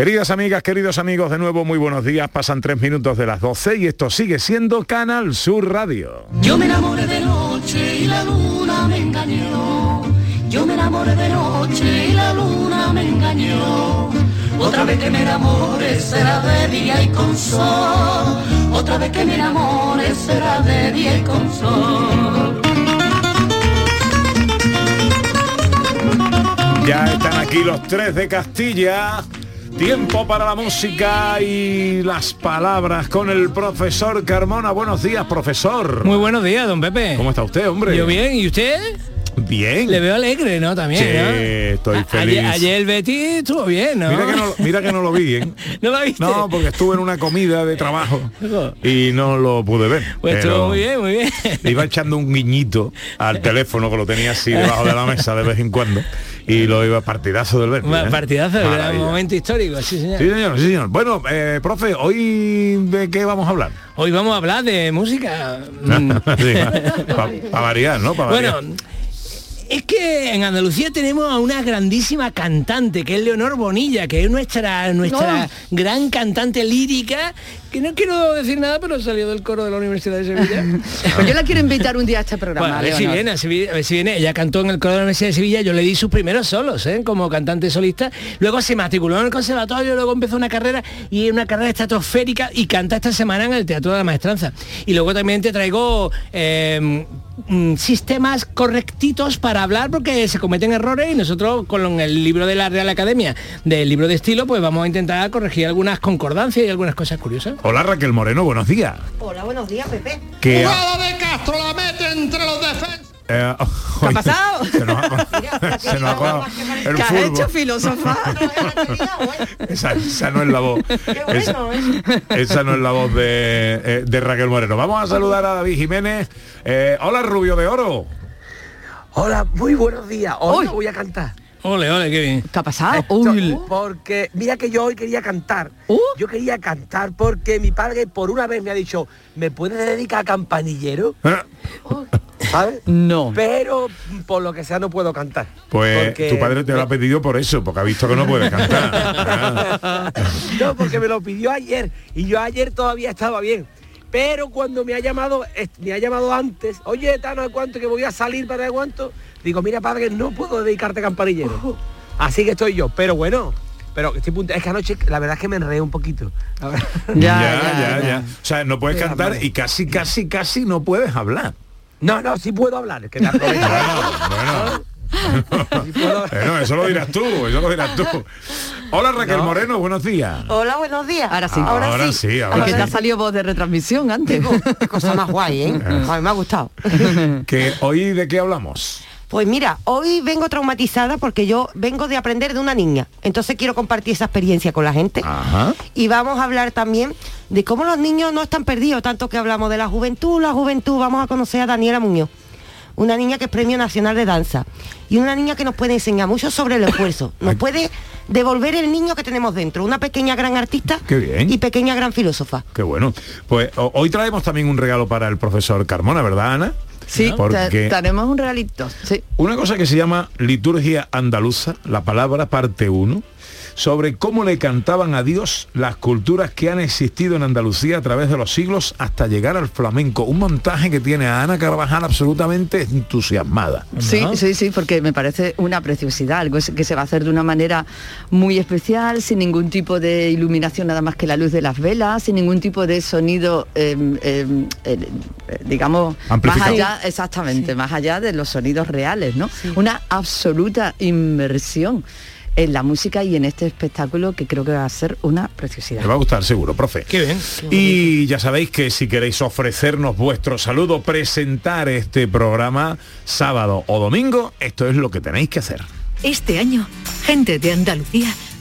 Queridas amigas, queridos amigos, de nuevo muy buenos días. Pasan tres minutos de las 12 y esto sigue siendo Canal Sur Radio. Yo me enamoré de noche y la luna me engañó. Yo me enamoré de noche y la luna me engañó. Otra vez que me enamore será de día y con sol. Otra vez que me enamore será de día y con sol. Ya están aquí los tres de Castilla. Tiempo para la música y las palabras con el profesor Carmona. Buenos días, profesor. Muy buenos días, don Pepe. ¿Cómo está usted, hombre? Yo bien, ¿y usted? Bien. Le veo alegre, ¿no? También, Sí, ¿no? estoy feliz. Ayer, ayer el Betty estuvo bien, ¿no? Mira que no, mira que no lo vi, ¿eh? ¿No lo viste? No, porque estuve en una comida de trabajo y no lo pude ver. Pues estuvo muy bien, muy bien. Iba echando un guiñito al teléfono que lo tenía así debajo de la mesa de vez en cuando y lo iba partidazo del Berti. Ma- ¿eh? Partidazo, era un Maravilla. momento histórico, sí señor. Sí, señor, sí, señor. Bueno, eh, profe, hoy de qué vamos a hablar. Hoy vamos a hablar de música. Mm. Para variar, ¿no? Pa bueno, es que en Andalucía tenemos a una grandísima cantante, que es Leonor Bonilla, que es nuestra, nuestra gran cantante lírica, que no quiero decir nada, pero salió del coro de la Universidad de Sevilla. Pues yo la quiero invitar un día a este programa. Bueno, a ver si viene, a si vi- a ver si viene. Ella cantó en el coro de la Universidad de Sevilla, yo le di sus primeros solos, ¿eh? como cantante solista. Luego se matriculó en el conservatorio, luego empezó una carrera y una carrera estratosférica y canta esta semana en el Teatro de la Maestranza. Y luego también te traigo eh, mm, sistemas correctitos para hablar porque se cometen errores y nosotros con el libro de la Real Academia del libro de estilo pues vamos a intentar corregir algunas concordancias y algunas cosas curiosas. Hola Raquel Moreno, buenos días. Hola, buenos días, Pepe. Que, de Castro la mete entre los defensas. eh, ¿Qué ha pasado? Se nos ha, se nos ha colado el ¿Qué has hecho, filósofa? Esa, esa no es la voz. bueno, esa, esa no es la voz de, de Raquel Moreno. Vamos a saludar a David Jiménez. Eh, hola Rubio de Oro. Hola, muy buenos días. Hoy voy a cantar. Ole, ole, qué bien. ¿Qué ha pasado? Esto- Uy, porque mira que yo hoy quería cantar. Uh. Yo quería cantar porque mi padre por una vez me ha dicho, ¿me puedes dedicar a campanillero? Eh, ¿Sabes? no. Pero por lo que sea no puedo cantar. Pues Porque- tu padre te lo ha pedido por eso, porque ha visto que no puedes cantar. Ah. no, porque me lo pidió ayer y yo ayer todavía estaba bien. Pero cuando me ha llamado, me ha llamado antes, oye, Tano, ¿de cuánto que voy a salir para de cuánto? Digo, mira, padre, no puedo dedicarte a campanillero. Así que estoy yo. Pero bueno, pero estoy punto- es que anoche la verdad es que me enredé un poquito. Ya, Ya, ya, ya, ya, ya. O sea, no puedes cantar y casi, casi, casi no puedes hablar. No, no, sí puedo hablar, es que aprovecho. Bueno, bueno, eso lo dirás tú, eso lo dirás tú. Hola Raquel No. Moreno, buenos días. Hola, buenos días. Ahora sí. Ahora sí, ahora Porque sí. te ha salido voz de retransmisión antes. Qué cosa más guay, ¿eh? A mí me ha gustado. Que hoy de qué hablamos. Pues mira, hoy vengo traumatizada porque yo vengo de aprender de una niña. Entonces quiero compartir esa experiencia con la gente. Ajá. Y vamos a hablar también de cómo los niños no están perdidos, tanto que hablamos de la juventud, la juventud. Vamos a conocer a Daniela Muñoz, una niña que es Premio Nacional de Danza y una niña que nos puede enseñar mucho sobre el esfuerzo. Nos puede devolver el niño que tenemos dentro, una pequeña gran artista Qué bien. y pequeña gran filósofa. Qué bueno. Pues hoy traemos también un regalo para el profesor Carmona, ¿verdad, Ana? Sí, Porque te- tenemos un regalito. Sí. una cosa que se llama liturgia andaluza, la palabra parte 1, sobre cómo le cantaban a Dios las culturas que han existido en Andalucía a través de los siglos hasta llegar al flamenco. Un montaje que tiene a Ana Carvajal absolutamente entusiasmada. Sí, sí, sí, porque me parece una preciosidad, algo que se va a hacer de una manera muy especial, sin ningún tipo de iluminación nada más que la luz de las velas, sin ningún tipo de sonido, eh, eh, eh, digamos, más allá, exactamente, más allá de los sonidos reales, ¿no? Una absoluta inmersión en la música y en este espectáculo que creo que va a ser una preciosidad. Le va a gustar seguro, profe. Qué bien. Y ya sabéis que si queréis ofrecernos vuestro saludo, presentar este programa sábado o domingo, esto es lo que tenéis que hacer. Este año, Gente de Andalucía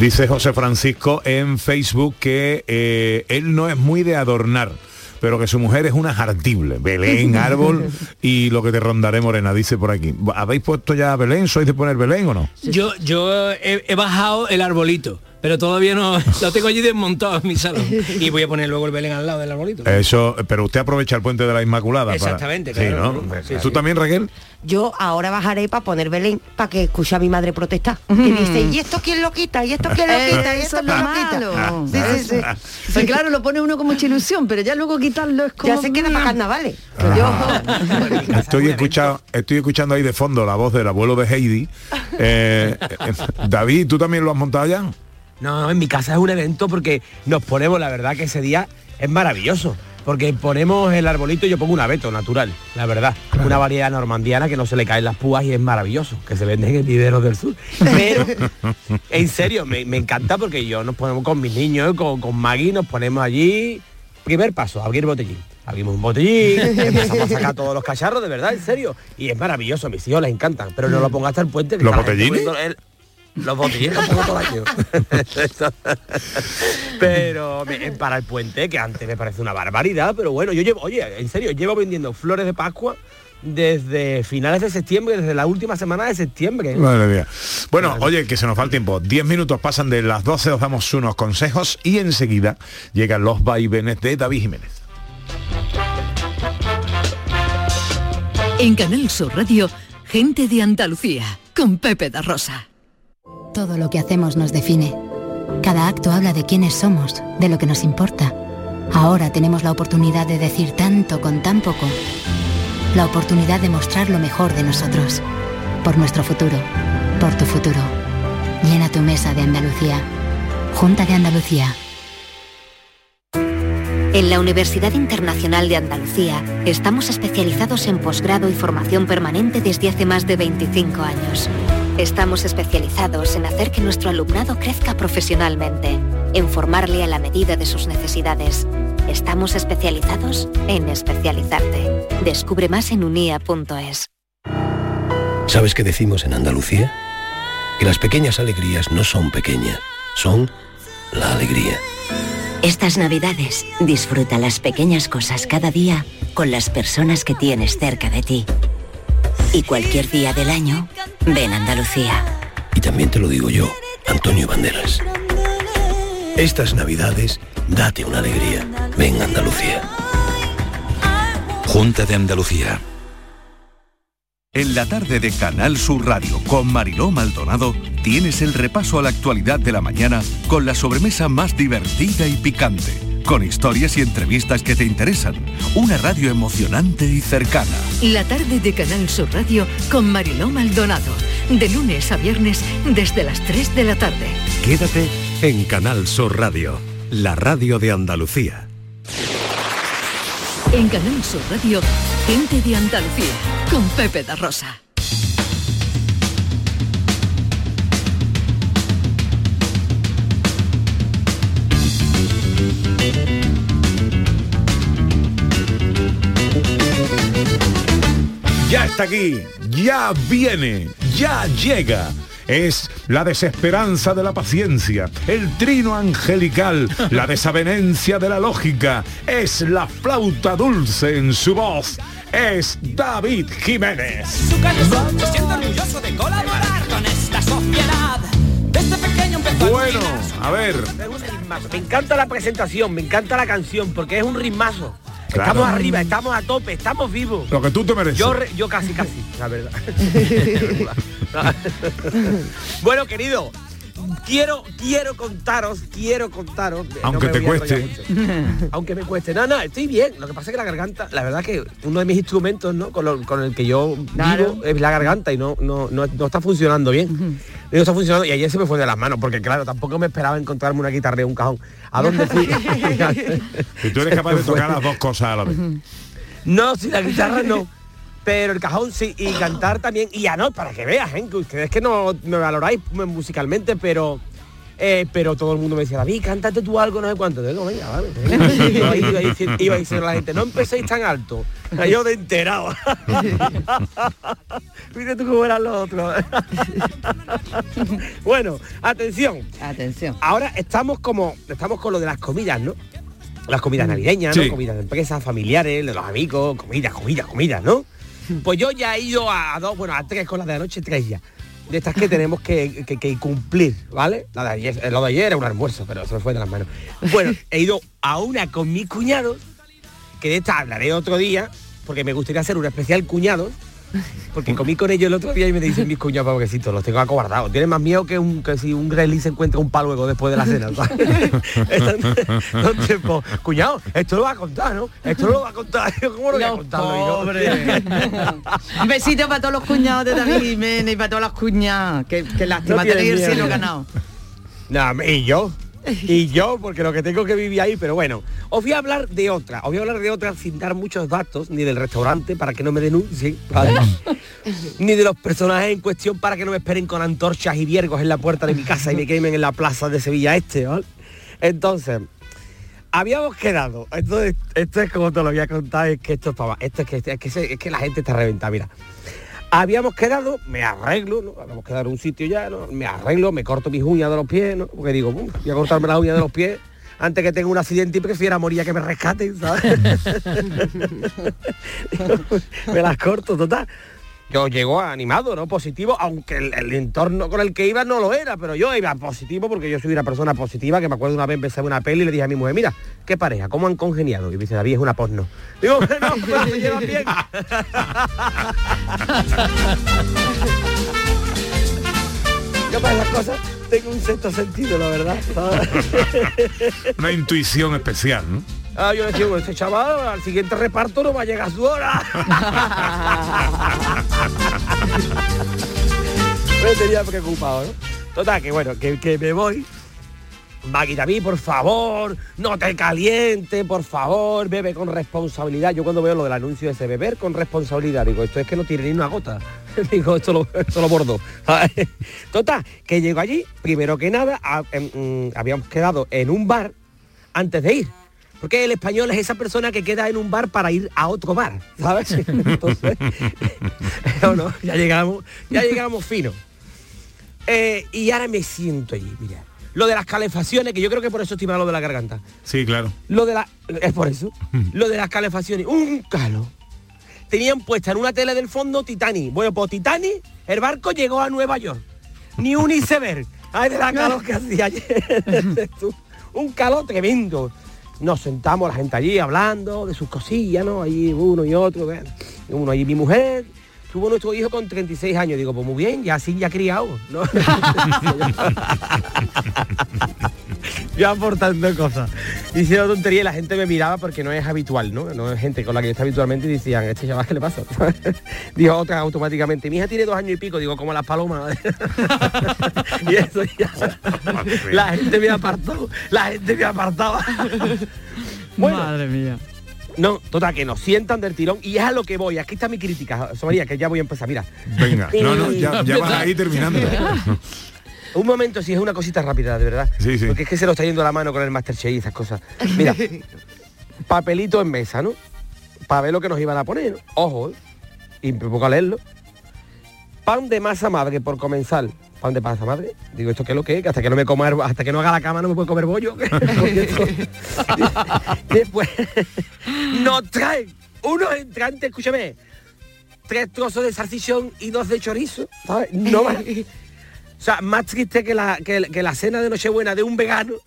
Dice José Francisco en Facebook que eh, él no es muy de adornar pero que su mujer es una jartible. Belén, árbol y lo que te rondaré morena, dice por aquí. ¿Habéis puesto ya Belén? ¿Sois de poner Belén o no? Yo, yo he, he bajado el arbolito pero todavía no lo tengo allí desmontado en mi salón y voy a poner luego el Belén al lado del arbolito eso pero usted aprovecha el puente de la Inmaculada exactamente para... claro, sí, ¿no? Sí, tú sí. también Raquel Yo ahora bajaré para poner Belén para que escuche a mi madre protestar. Que dice, ¿y esto quién lo quita? ¿Y esto quién lo quita? ¿Y esto es lo quién lo quita? malo. Sí, sí, sí. Pues claro, lo pone uno con mucha ilusión, pero ya luego quitarlo es como... Ya se queda para carnavales. estoy escuchando estoy escuchando ahí de fondo la voz del abuelo de Heidi Eh, eh, David tú también lo has montado ya No, en mi casa es un evento porque nos ponemos, la verdad que ese día es maravilloso. Porque ponemos el arbolito y yo pongo un abeto natural, la verdad. Una variedad normandiana que no se le caen las púas y es maravilloso, que se venden en viveros del sur. Pero, en serio, me, me encanta porque yo nos ponemos con mis niños, con, con Maggie, nos ponemos allí. Primer paso, abrir botellín. Abrimos un botellín, empezamos a sacar todos los cacharros, de verdad, en serio. Y es maravilloso, a mis hijos les encantan. Pero no lo ponga hasta el puente. que ¿Los botellines? el- los botellines pongo todo el año. pero me- para el puente, que antes me parece una barbaridad, pero bueno, yo llevo, oye, en serio, llevo vendiendo flores de Pascua desde finales de septiembre, desde la última semana de septiembre. Madre mía. Bueno, oye, que se nos va el tiempo. Diez minutos pasan de las 12, os damos unos consejos y enseguida llegan los vaivenes de David Jiménez. En Canal Sur Radio, Gente de Andalucía, con Pepe da Rosa. Todo lo que hacemos nos define. Cada acto habla de quiénes somos, de lo que nos importa. Ahora tenemos la oportunidad de decir tanto con tan poco. La oportunidad de mostrar lo mejor de nosotros. Por nuestro futuro. Por tu futuro. Llena tu mesa de Andalucía. Junta de Andalucía. En la Universidad Internacional de Andalucía estamos especializados en posgrado y formación permanente desde hace más de 25 años. Estamos especializados en hacer que nuestro alumnado crezca profesionalmente, en formarle a la medida de sus necesidades. Estamos especializados en especializarte. Descubre más en unia.es. ¿Sabes qué decimos en Andalucía? Que las pequeñas alegrías no son pequeñas, son la alegría. Estas navidades disfruta las pequeñas cosas cada día con las personas que tienes cerca de ti. Y cualquier día del año, ven Andalucía. Y también te lo digo yo, Antonio Banderas. Estas navidades, date una alegría. Ven Andalucía. Junta de Andalucía. En la tarde de Canal Sur Radio con Mariló Maldonado tienes el repaso a la actualidad de la mañana con la sobremesa más divertida y picante, con historias y entrevistas que te interesan, una radio emocionante y cercana. La tarde de Canal Sur Radio con Mariló Maldonado. De lunes a viernes desde las 3 de la tarde. Quédate en Canal Sur Radio, la radio de Andalucía. En Canal Sur Radio, Gente de Andalucía, con Pepe da Rosa. Está aquí, ya viene, ya llega. Es la desesperanza de la paciencia, el trino angelical, la desavenencia de la lógica, es la flauta dulce en su voz, es David Jiménez. Me siento orgulloso de colaborar con esta sociedad. Desde pequeño empezó a Bueno, a ver, Me encanta la presentación, me encanta la canción, porque es un ritmazo. Claro. Estamos arriba, estamos a tope, estamos vivos. lo que tú te mereces. Yo, yo casi, casi, la verdad. bueno, querido, quiero, quiero contaros, quiero contaros. no Aunque me te voy a enrollar cueste. Aunque me cueste. No, no, estoy bien. Lo que pasa es que la garganta, la verdad que uno de mis instrumentos, ¿no? Con, lo- con el que yo Claro. vivo es la garganta y no, no, no, no está funcionando bien. No está funcionando y ayer se me fue de las manos, porque claro, tampoco me esperaba encontrarme una guitarra y un cajón. ¿A dónde fui? Y tú eres capaz de tocar las dos cosas a la vez. No, si la guitarra no. Pero el cajón sí, y cantar también, y ya no, para que veas, ¿eh? que ustedes que no me valoráis musicalmente, pero eh, pero todo el mundo me decía, David, cántate tú algo, no sé cuánto. Digo, venga, vale. venga". Iba, iba diciendo- iba diciendo la gente, no empecéis tan alto. Yo de enterado. Viste tú cómo eran los otros. bueno, atención. Atención. Ahora estamos como, estamos con lo de las comidas, ¿no? Las comidas navideñas, ¿no? Sí. Comidas de empresas, familiares, de los amigos, comidas, comidas, comidas, ¿no? Pues yo ya he ido a dos, bueno, a tres con las de anoche, tres ya. De estas que tenemos que, que- que cumplir, ¿vale? La de ayer, eh, lo de ayer era un almuerzo, pero se me fue de las manos. Bueno, he ido a una con mis cuñados, que de esta hablaré otro día, porque me gustaría hacer un especial cuñados, porque comí con ellos el otro día y me dicen mis cuñados pobrecitos, los tengo acobardados. Tienen más miedo que, un, que si un gremlin se encuentra un palo luego después de la cena. Entonces, pues, cuñado, esto lo va a contar, ¿no? Esto lo va a contar. Yo, ¿Cómo lo voy a contar? Un besito para todos los cuñados de David Jiménez y para todas las cuñadas. Qué, qué lástima No tener el cielo ganado. Nah, y yo. Y yo, porque lo que tengo que vivir ahí, pero bueno, os voy a hablar de otra, os voy a hablar de otra sin dar muchos datos, ni del restaurante para que no me denuncien, ¿vale? ni de los personajes en cuestión para que no me esperen con antorchas y viergos en la puerta de mi casa y me quemen en la plaza de Sevilla Este, ¿vale? Entonces, habíamos quedado, esto es, esto es como te lo voy a contar, es que esto es para esto es que, es que, es que la gente está reventada, mira. Habíamos quedado, me arreglo, ¿no? Habíamos quedado en un sitio ya, ¿no? Me arreglo, me corto mis uñas de los pies, ¿no? Porque digo, "Bum, voy a cortarme las uñas de los pies antes que tenga un accidente y prefiera morir a que me rescaten, ¿sabes? me las corto, total. Yo llego animado, ¿no? Positivo, aunque el, el entorno con el que iba no lo era, pero yo iba positivo porque yo soy una persona positiva, que me acuerdo una vez empecé una peli y le dije a mi mujer, mira, qué pareja, cómo han congeniado. Y me dice, David, es una porno. Digo, no, pero se llevan bien. Yo para esas cosas tengo un sexto sentido, la verdad. Una intuición especial, ¿no? Ah, yo decía, bueno, este chaval al siguiente reparto no va a llegar a su hora. me tenía preocupado, ¿no? Total, que bueno, que, que me voy. Maggie David, por favor, no te caliente, por favor, bebe con responsabilidad. Yo cuando veo lo del anuncio ese, beber con responsabilidad, digo, esto es que no tiene ni una gota. digo, esto lo, esto lo bordo. Total, que llego allí, primero que nada, a- em, mm, habíamos quedado en un bar antes de ir. Porque el español es esa persona que queda en un bar para ir a otro bar, ¿sabes? Entonces, no, no, ya llegamos, ya llegamos fino. Eh, y ahora me siento allí, mira. Lo de las calefacciones, que yo creo que por eso estoy malo de la garganta. Sí, claro. Lo de la. Es por eso. Lo de las calefacciones. Un calor. Tenían puesta en una tele del fondo Titanic. Bueno, pues Titanic, el barco llegó a Nueva York. Ni un iceberg. Ay, de la calor que hacía ayer. Un calor tremendo. Nos sentamos la gente allí hablando de sus cosillas, ¿no? Allí uno y otro. ¿ves? Uno allí mi mujer. Tuvo nuestro hijo con 36 años. Digo, pues muy bien, ya así ya criado, ¿no? yo aportando cosas. Diciendo tontería y la gente me miraba porque no es habitual, ¿no? No es gente con la que yo está habitualmente y decían, este chaval, ¿qué le pasa? Dijo otra automáticamente, mi hija tiene dos años y pico, digo, como las palomas. y eso ya. la gente me apartó, la gente me apartaba. Bueno, Madre mía. no, total, que nos sientan del tirón y es a lo que voy. Aquí está mi crítica, María, que ya voy a empezar. Mira. Venga, no, no, ya, ya vas ahí terminando. Un momento, si es una cosita rápida, de verdad. Sí, sí. Porque es que se lo está yendo la mano con el Masterchef y esas cosas. Mira, papelito en mesa, ¿no? Para ver lo que nos iban a poner, ¿no? Ojo, ¿eh? y me pongo a leerlo. Pan de masa madre, por comenzar. Pan de masa madre. Digo, ¿esto qué es lo que es? Que hasta que no me coma, hasta que no haga la cama no me puedo comer bollo. Después nos traen unos entrantes, escúchame, tres trozos de salchichón y dos de chorizo. ¿sabes? No más. O sea, más triste que la, que, que la cena de Nochebuena de un vegano.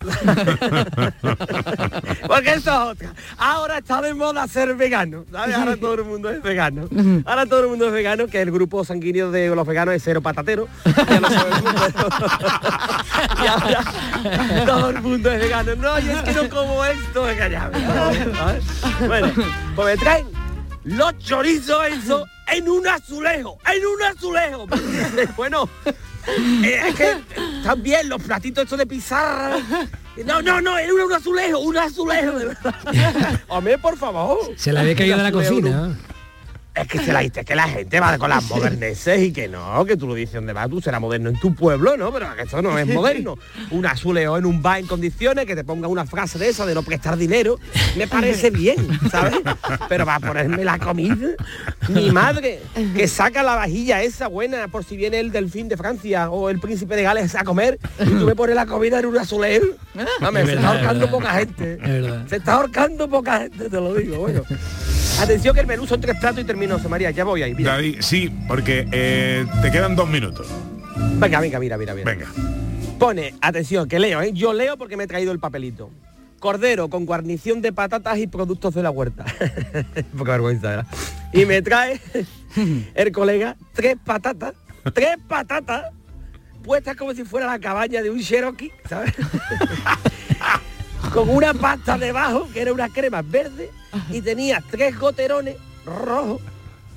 Porque eso es otra. Ahora está de moda ser vegano. ¿sabes? Ahora todo el mundo es vegano. Ahora todo el mundo es vegano, que el grupo sanguíneo de los veganos es cero patatero. Ya lo sabe el mundo. y ahora todo el mundo es vegano. No, yo es que no como esto. ¿sabes? Bueno, pues me traen los chorizos eso en un azulejo. En un azulejo. bueno, es que también los platitos estos de pizarra. No, no, no, era un azulejo, un azulejo, de verdad. Hombre, por favor. Se le había caído de la cocina. Es que, se la, es que la gente va con las moderneces y que no, que tú lo dices donde vas, tú serás moderno en tu pueblo, ¿no? Pero que eso no es moderno. Un azuleo en un bar en condiciones, que te ponga una frase de esa de no prestar dinero, me parece bien, ¿sabes? Pero va a ponerme la comida. Mi madre, que saca la vajilla esa buena por si viene el delfín de Francia o el príncipe de Gales a comer y tú me pones la comida en un azuleo. Mame, Es se verdad, está es ahorcando poca gente. Es. Se está ahorcando poca gente, te lo digo. Bueno. Atención que el menú son tres platos y José María, ya voy ahí. Mira. David, sí, porque eh, te quedan dos minutos. Venga, venga, mira, mira, mira. Venga. Pone, atención, que leo, ¿eh? Yo leo porque me he traído el papelito. Cordero con guarnición de patatas y productos de la huerta. Poca vergüenza, ¿verdad? Y me trae el colega tres patatas, tres patatas, puestas como si fuera la cabaña de un Cherokee, ¿sabes? con una pasta debajo, que era una crema verde, y tenía tres goterones rojos,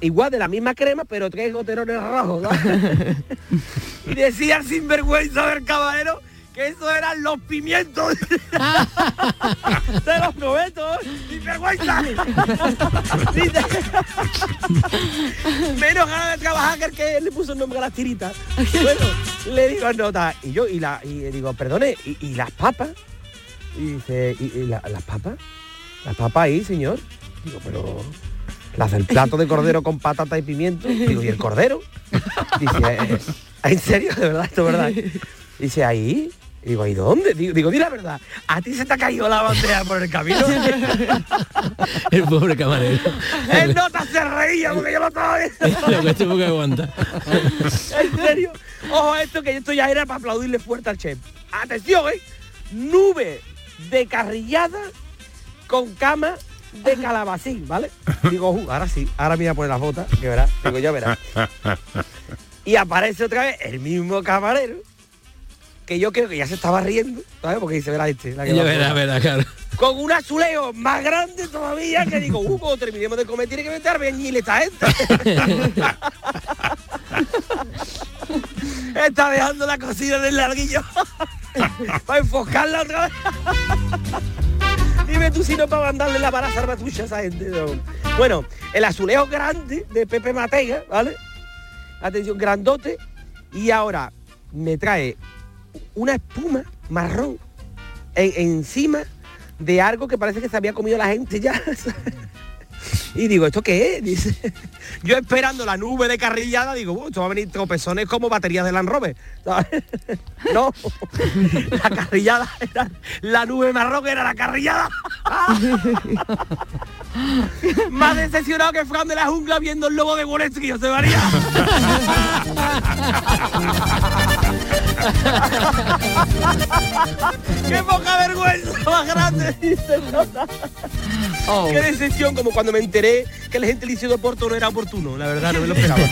igual de la misma crema, pero tres goterones rojos. y decía sin vergüenza del caballero que eso eran los pimientos de los novetos sin vergüenza. Dice, menos ganas de trabajar que el que le puso el nombre a las tiritas. Bueno le digo nota y yo y la y digo perdone y, y las papas y dice y, y la- las papas las papas ahí señor digo pero las del plato de cordero con patata y pimiento digo y el cordero dice "Eh, en serio de verdad esto es verdad dice ahí digo, ¿y dónde? Digo, digo, di la verdad, ¿a ti se te ha caído la bandeja por el camino? El pobre camarero. Él nota se reía porque yo lo estaba viendo. Lo que tuvo que aguantar. en serio. Ojo a esto que esto ya era para aplaudirle fuerte al chef. Atención, ¿eh? Nube de carrillada con cama de calabacín, ¿vale? Digo, "Uh, ahora sí, ahora me voy a poner las botas, que verás, digo, ya verás. Y aparece otra vez el mismo camarero, que yo creo que ya se estaba riendo, ¿sabes? Porque dice, verá este. la que verá, probar". verá, claro. Con un azuleo más grande todavía que digo, uh, cuando terminemos de comer tiene que meter bien esta gente. Está dejando la cocina del larguillo para enfocarla otra vez. Dime tú si no para mandarle la bala salvatrucha a esa gente. no. Bueno, el azuleo grande de Pepe Matega, ¿vale? Atención, grandote. Y ahora me trae una espuma marrón en- encima de algo que parece que se había comido la gente ya. Y digo, ¿esto qué es? Dice, yo esperando la nube de carrillada, digo, "Uh, esto va a venir tropezones como baterías de Land Rover. No, la carrillada era, la nube marrón era la carrillada. Más decepcionado que Fran de la jungla viendo el lobo de Wall Street, José María. ¡Qué poca vergüenza más grande! Dice Nota. Qué decepción, como cuando me enteré que el gentilicio de Oporto no era oportuno. La verdad, no me lo esperaba.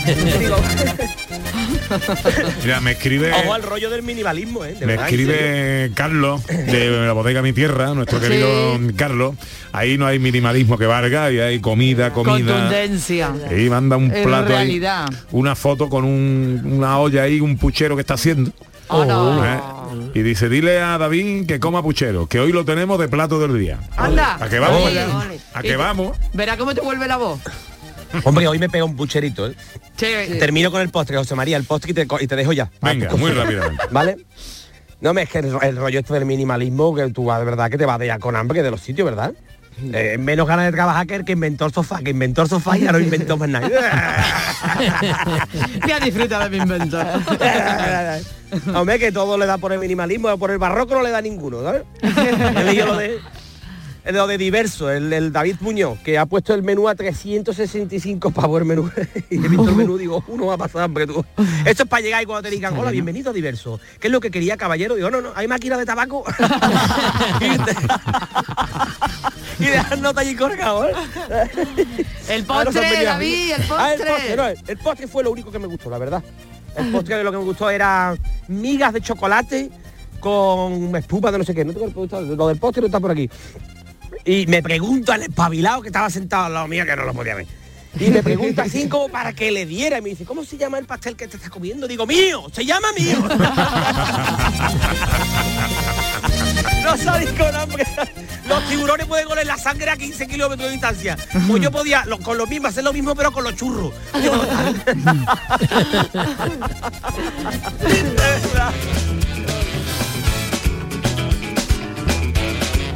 Mira, me escribe... Ojo al rollo del minimalismo, ¿eh? De Me verdad, escribe Carlos de la bodega Mi Tierra, nuestro querido Carlos. Ahí no hay minimalismo que valga y hay comida, comida. Contundencia. Y manda un En plato ahí, realidad. una foto con un- una olla ahí, un puchero que está haciendo. ¿Eh? Y dice, dile a David que coma puchero, que hoy lo tenemos de plato del día. Anda. ¿A que vamos? Ole, allá? ole. ¿A que vamos? Verá cómo te vuelve la voz. Hombre, hoy me pega un pucherito, ¿eh? Termino con el postre, José María, el postre y te, co- y te dejo ya. Venga, muy rápidamente. ¿Vale? No, me es que el, ro- el rollo este del minimalismo, que tú vas de verdad que te vas de ya con hambre de los sitios, ¿verdad? Eh, menos ganas de trabajar que el que inventó el sofá, que inventó el sofá y ya no inventó más nada. ya disfruta de mi invento. Hombre, que todo le da por el minimalismo, por el barroco no le da ninguno, ¿sabes? De, lo de diverso, el, el David Muñoz, que ha puesto el menú a 365 pavos el menú. y he visto el menú, digo, uno va a pasar hambre tú. Esto es para llegar y cuando te digan, hola, bienvenido a diverso. ¿Qué es lo que quería, caballero? Digo, no, no, hay máquina de tabaco. Y dejar nota allí colgado, ¿eh? El postre. David, el Ah, el postre. postre, no, el, postre fue lo único que me gustó, la verdad. El postre de lo que me gustó era migas de chocolate con espuma de no sé qué. No tengo el postre, lo del postre no está por aquí. Y me pregunta el espabilado que estaba sentado al lado mío, que no lo podía ver. Y me pregunta así como para que le diera. Y me dice, ¿cómo se llama el pastel que te estás comiendo? Digo, mío, se llama mío. no salís con hambre. Los tiburones pueden oler la sangre a 15 kilómetros de distancia. Pues yo podía lo- con lo mismo hacer lo mismo, pero con los churros.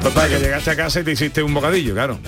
Total, que llegaste a casa y te hiciste un bocadillo, claro.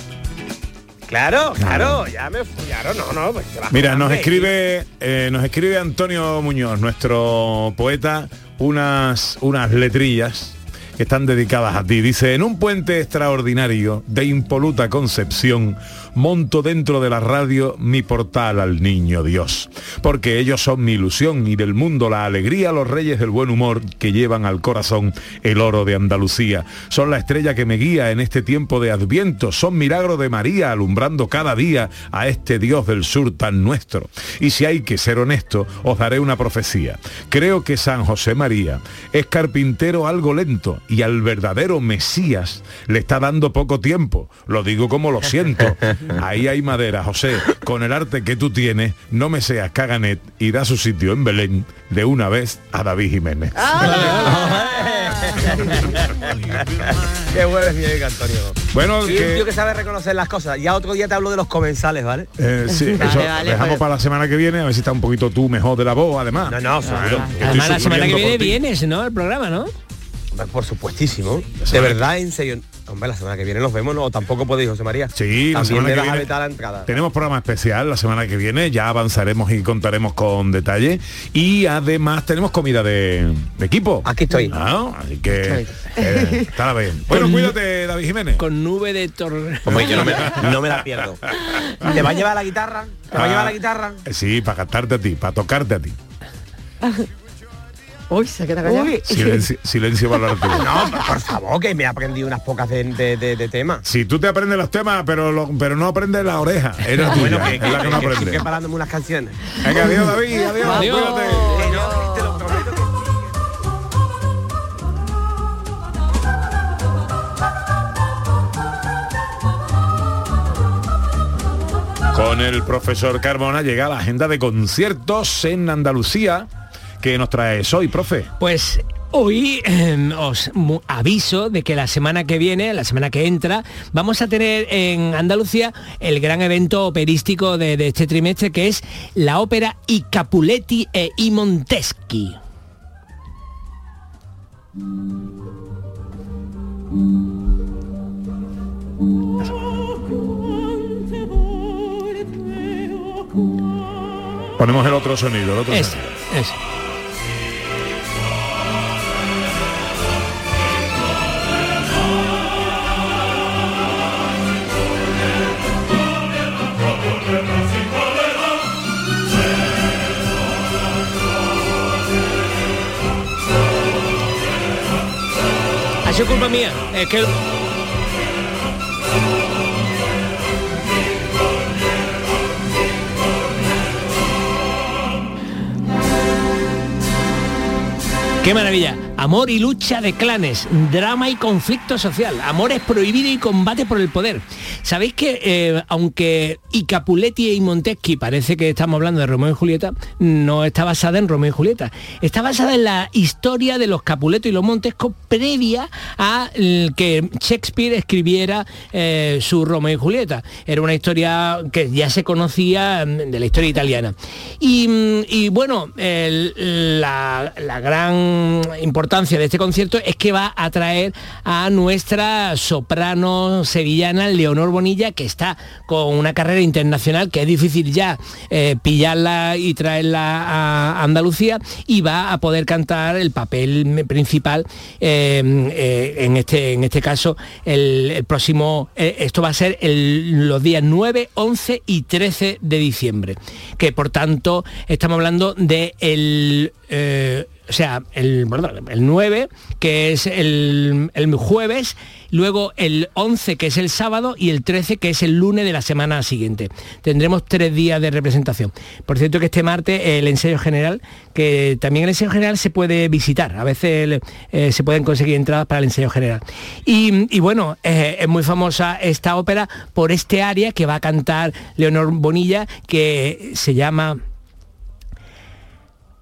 Claro, claro, ya me claro, no, no, pues, te vas Mira, nos escribe, eh, nos escribe Antonio Muñoz, nuestro poeta, unas, unas letrillas que están dedicadas a ti. Dice, en un puente extraordinario de impoluta concepción, monto dentro de la radio mi portal al niño Dios. Porque ellos son mi ilusión y del mundo la alegría, los reyes del buen humor que llevan al corazón el oro de Andalucía. Son la estrella que me guía en este tiempo de adviento. Son milagro de María alumbrando cada día a este Dios del sur tan nuestro. Y si hay que ser honesto, os daré una profecía. Creo que San José María es carpintero algo lento y al verdadero Mesías le está dando poco tiempo. Lo digo como lo siento. Ahí hay madera, José. Con el arte que tú tienes, no me seas caganet y da su sitio en Belén de una vez a David Jiménez. Qué bueno es Antonio. Bueno, Sí, que- tío que sabe reconocer las cosas. Ya otro día te hablo de los comensales, ¿vale? Eh, sí, eso dejamos para la semana que viene, a ver si está un poquito tú mejor de la voz, además. No, no, seguro. Además, la semana que viene vienes, ¿no? El programa, ¿no? Por supuestísimo. De verdad, en serio. Hombre, la semana que viene nos vemos, ¿no? O tampoco podéis, José María. Sí, la También semana me que vas a viene vetar la entrada. tenemos programa especial la semana que viene, ya avanzaremos y contaremos con detalle. Y además tenemos comida de, de equipo. Aquí estoy. así que eh, estará bien. Bueno, Con- cuídate, David Jiménez. Con nube de torre. Hombre, yo no me, no me la pierdo. ¿Te va a llevar la guitarra? ¿Te va a llevar la Ah, guitarra? eh, Sí, para cantarte a ti, para tocarte a ti. Uy, se queda callado. Silencio, silencio para. No, por favor, que me he aprendido unas pocas de, de, de- de temas. Si tú te aprendes los temas, pero lo- pero no aprendes la oreja, era tuya, Bueno, que, es la que no que- que estoy aprendes. preparándome unas canciones. Venga, adiós David, adiós, Adiós. no, Con el profesor Carbona llega la agenda de conciertos en Andalucía que nos traes hoy, profe. Pues hoy eh, os aviso de que la semana que viene, la semana que entra, vamos a tener en Andalucía el gran evento operístico de, de este trimestre que es la ópera I Capuletti e I Monteschi. Ponemos el otro sonido, el otro Es, sonido. es. Culpa mía. Es que Qué maravilla. Amor y lucha de clanes, drama y conflicto social, amor es prohibido y combate por el poder. Sabéis que eh, aunque y Capuletti y Monteschi parece que estamos hablando de Romeo y Julieta, no está basada en Romeo y Julieta. Está basada en la historia de los Capuleto y los Montesco previa a que Shakespeare escribiera eh, su Romeo y Julieta. Era una historia que ya se conocía mm, de la historia italiana. Y, mm, bueno, la, la gran importancia de este concierto es que va a traer a nuestra soprano sevillana Leonor Bonilla, que está con una carrera internacional que es difícil ya eh, pillarla y traerla a Andalucía y va a poder cantar el papel principal eh, eh, en, este, en este caso el, próximo, eh, esto va a ser los días 9, 11 y 13 de diciembre, que por tanto estamos hablando de el... eh, o sea, el, el 9, que es el, el jueves, luego el 11, que es el sábado, y el 13, que es el lunes de la semana siguiente. Tendremos tres días de representación. Por cierto que este martes el ensayo general, que también el ensayo general se puede visitar, a veces eh, se pueden conseguir entradas para el ensayo general. Y, y bueno, eh, es muy famosa esta ópera por este área que va a cantar Leonor Bonilla, que se llama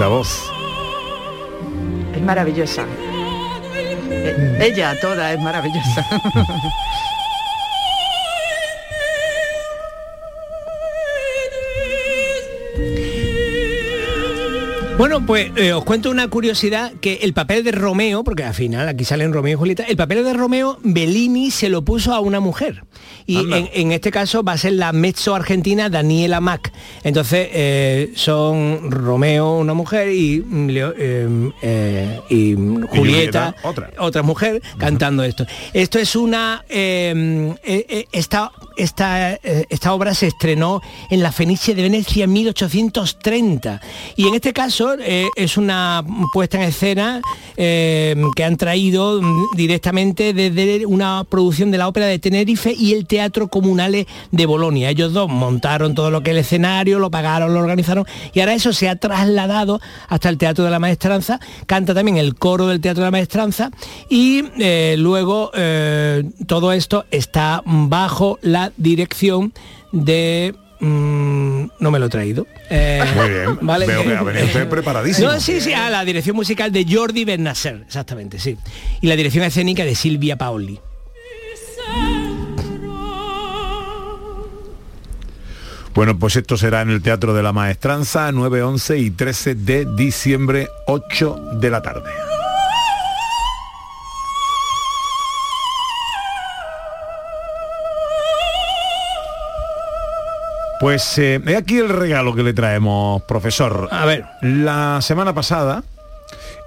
bonita voz. Es maravillosa. Eh, Ella toda es maravillosa. Bueno, pues eh, os cuento una curiosidad que el papel de Romeo, porque al final aquí salen Romeo y Julieta, el papel de Romeo Bellini se lo puso a una mujer. Y en, en este caso va a ser la mezzo argentina Daniela Mac. Entonces eh, son Romeo, una mujer, y, mm, eh, y Julieta, otra. otra mujer, cantando esto. Esto es una... esta, esta, esta obra se estrenó en la Fenice de Venecia en 1830. Y en este caso eh, es una puesta en escena eh, que han traído mm, directamente desde una producción de la ópera de Tenerife y el Teatro Comunale de Bolonia. Ellos dos montaron todo lo que es el escenario, lo pagaron, lo organizaron y ahora eso se ha trasladado hasta el Teatro de la Maestranza. Canta también el coro del Teatro de la Maestranza y eh, luego todo esto está bajo la dirección de... mm, no me lo he traído. Eh, Muy bien. Veo que ha venido usted preparadísimo. No, sí, sí, a la dirección musical de Jordi Bernasser, exactamente, sí. Y la dirección escénica de Silvia Paoli. Bueno, pues esto será en el Teatro de la Maestranza, 9, 11 y 13 de diciembre, 8 de la tarde. Pues eh, he aquí el regalo que le traemos, profesor. A ver. La semana pasada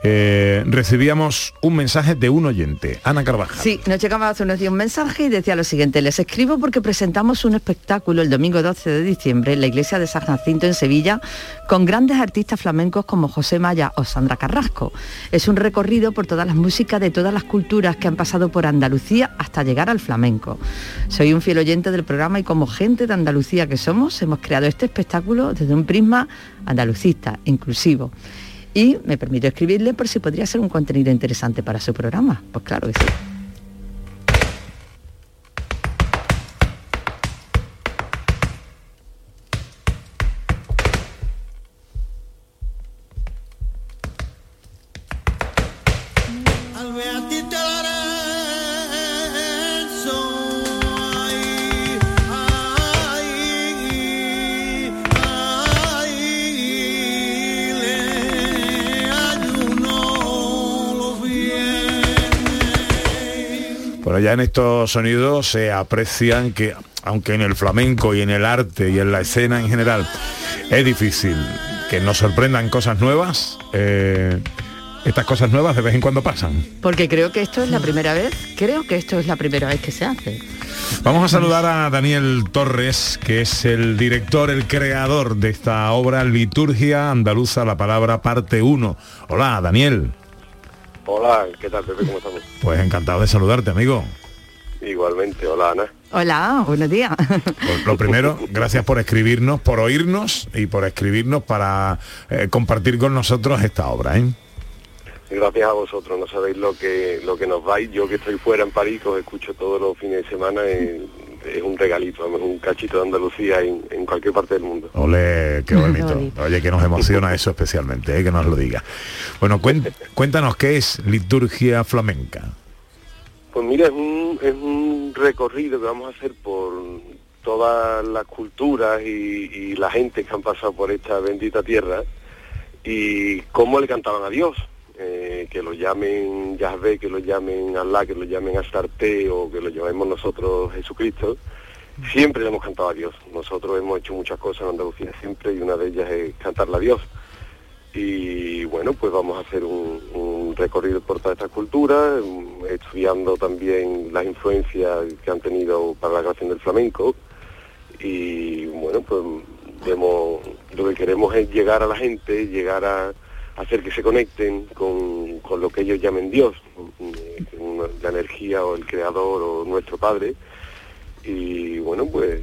eh, recibíamos un mensaje de un oyente, Ana Carvajal. Sí, nos llegaba hace unos días un mensaje y decía lo siguiente, les escribo porque presentamos un espectáculo el domingo 12 de diciembre en la iglesia de San Jacinto en Sevilla con grandes artistas flamencos como José Maya o Sandra Carrasco. Es un recorrido por todas las músicas de todas las culturas que han pasado por Andalucía hasta llegar al flamenco. Soy un fiel oyente del programa y como gente de Andalucía que somos, hemos creado este espectáculo desde un prisma andalucista, inclusivo. Y me permito escribirle por si podría ser un contenido interesante para su programa. Pues claro que sí. Ya en estos sonidos se aprecian que, aunque en el flamenco y en el arte y en la escena en general es difícil que nos sorprendan cosas nuevas, eh, estas cosas nuevas de vez en cuando pasan. Porque creo que esto es la primera vez, creo que esto es la primera vez que se hace. Vamos a saludar a Daniel Torres, que es el director, el creador de esta obra Liturgia Andaluza, la palabra parte 1. Hola, Daniel. Hola, ¿qué tal, Pepe? ¿Cómo estamos? Pues encantado de saludarte, amigo. Igualmente, hola, Ana. Hola, buenos días. Pues lo primero, gracias por escribirnos, por oírnos y por escribirnos para eh, compartir con nosotros esta obra. ¿eh? Gracias a vosotros, no sabéis lo que lo que nos vais. Yo que estoy fuera en París, que os escucho todos los fines de semana, es un regalito, vamos, un cachito de Andalucía en, en cualquier parte del mundo. Ole, qué bonito. Oye, que nos emociona eso especialmente, ¿eh? que nos lo diga. Bueno, cuéntanos qué es liturgia flamenca. Pues mira, es un, es un recorrido que vamos a hacer por todas las culturas y, y la gente que han pasado por esta bendita tierra y cómo le cantaban a Dios. Eh, que lo llamen Yahvé, que lo llamen Allah, que lo llamen Astarte o que lo llamemos nosotros Jesucristo. siempre le hemos cantado a Dios. Nosotros hemos hecho muchas cosas en Andalucía siempre y una de ellas es cantarle a Dios. Y bueno, pues vamos a hacer un, un recorrido por toda esta cultura, estudiando también las influencias que han tenido para la creación del flamenco. Y bueno, pues vemos, lo que queremos es llegar a la gente, llegar a hacer que se conecten con, con lo que ellos llamen Dios, una- la energía o el creador o nuestro Padre. Y bueno, pues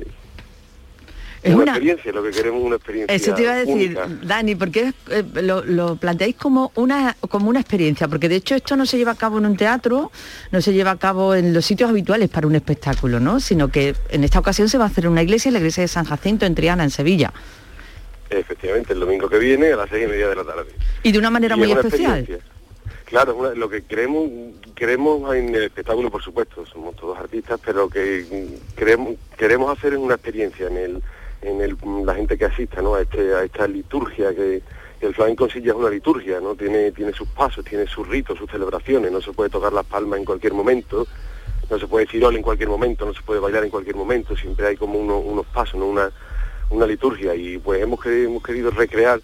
Es una, una- experiencia, lo que queremos es una experiencia. Eso te iba a decir, única. Dani, porque eh, lo, lo planteáis como una, como una experiencia, porque de hecho esto no se lleva a cabo en un teatro, no se lleva a cabo en los sitios habituales para un espectáculo, ¿no? Sino que en esta ocasión se va a hacer en una iglesia, en la iglesia de San Jacinto, en Triana, en Sevilla. Efectivamente, el domingo que viene a las seis y media de la tarde. Y de una manera Y muy es una especial. Claro, es una- lo que queremos, queremos en el espectáculo, por supuesto, somos todos artistas, pero que mm, queremos, queremos hacer una experiencia en el, en el, la gente que asista, ¿no? A, este, a esta liturgia que que el flamenco en sí ya es una liturgia, ¿no? Tiene, tiene sus pasos, tiene sus ritos, sus celebraciones, no se puede tocar las palmas en cualquier momento, no se puede decir hola en cualquier momento, no se puede bailar en cualquier momento, siempre hay como uno- unos pasos, ¿no? Una, una liturgia y pues hemos, querido- hemos querido recrear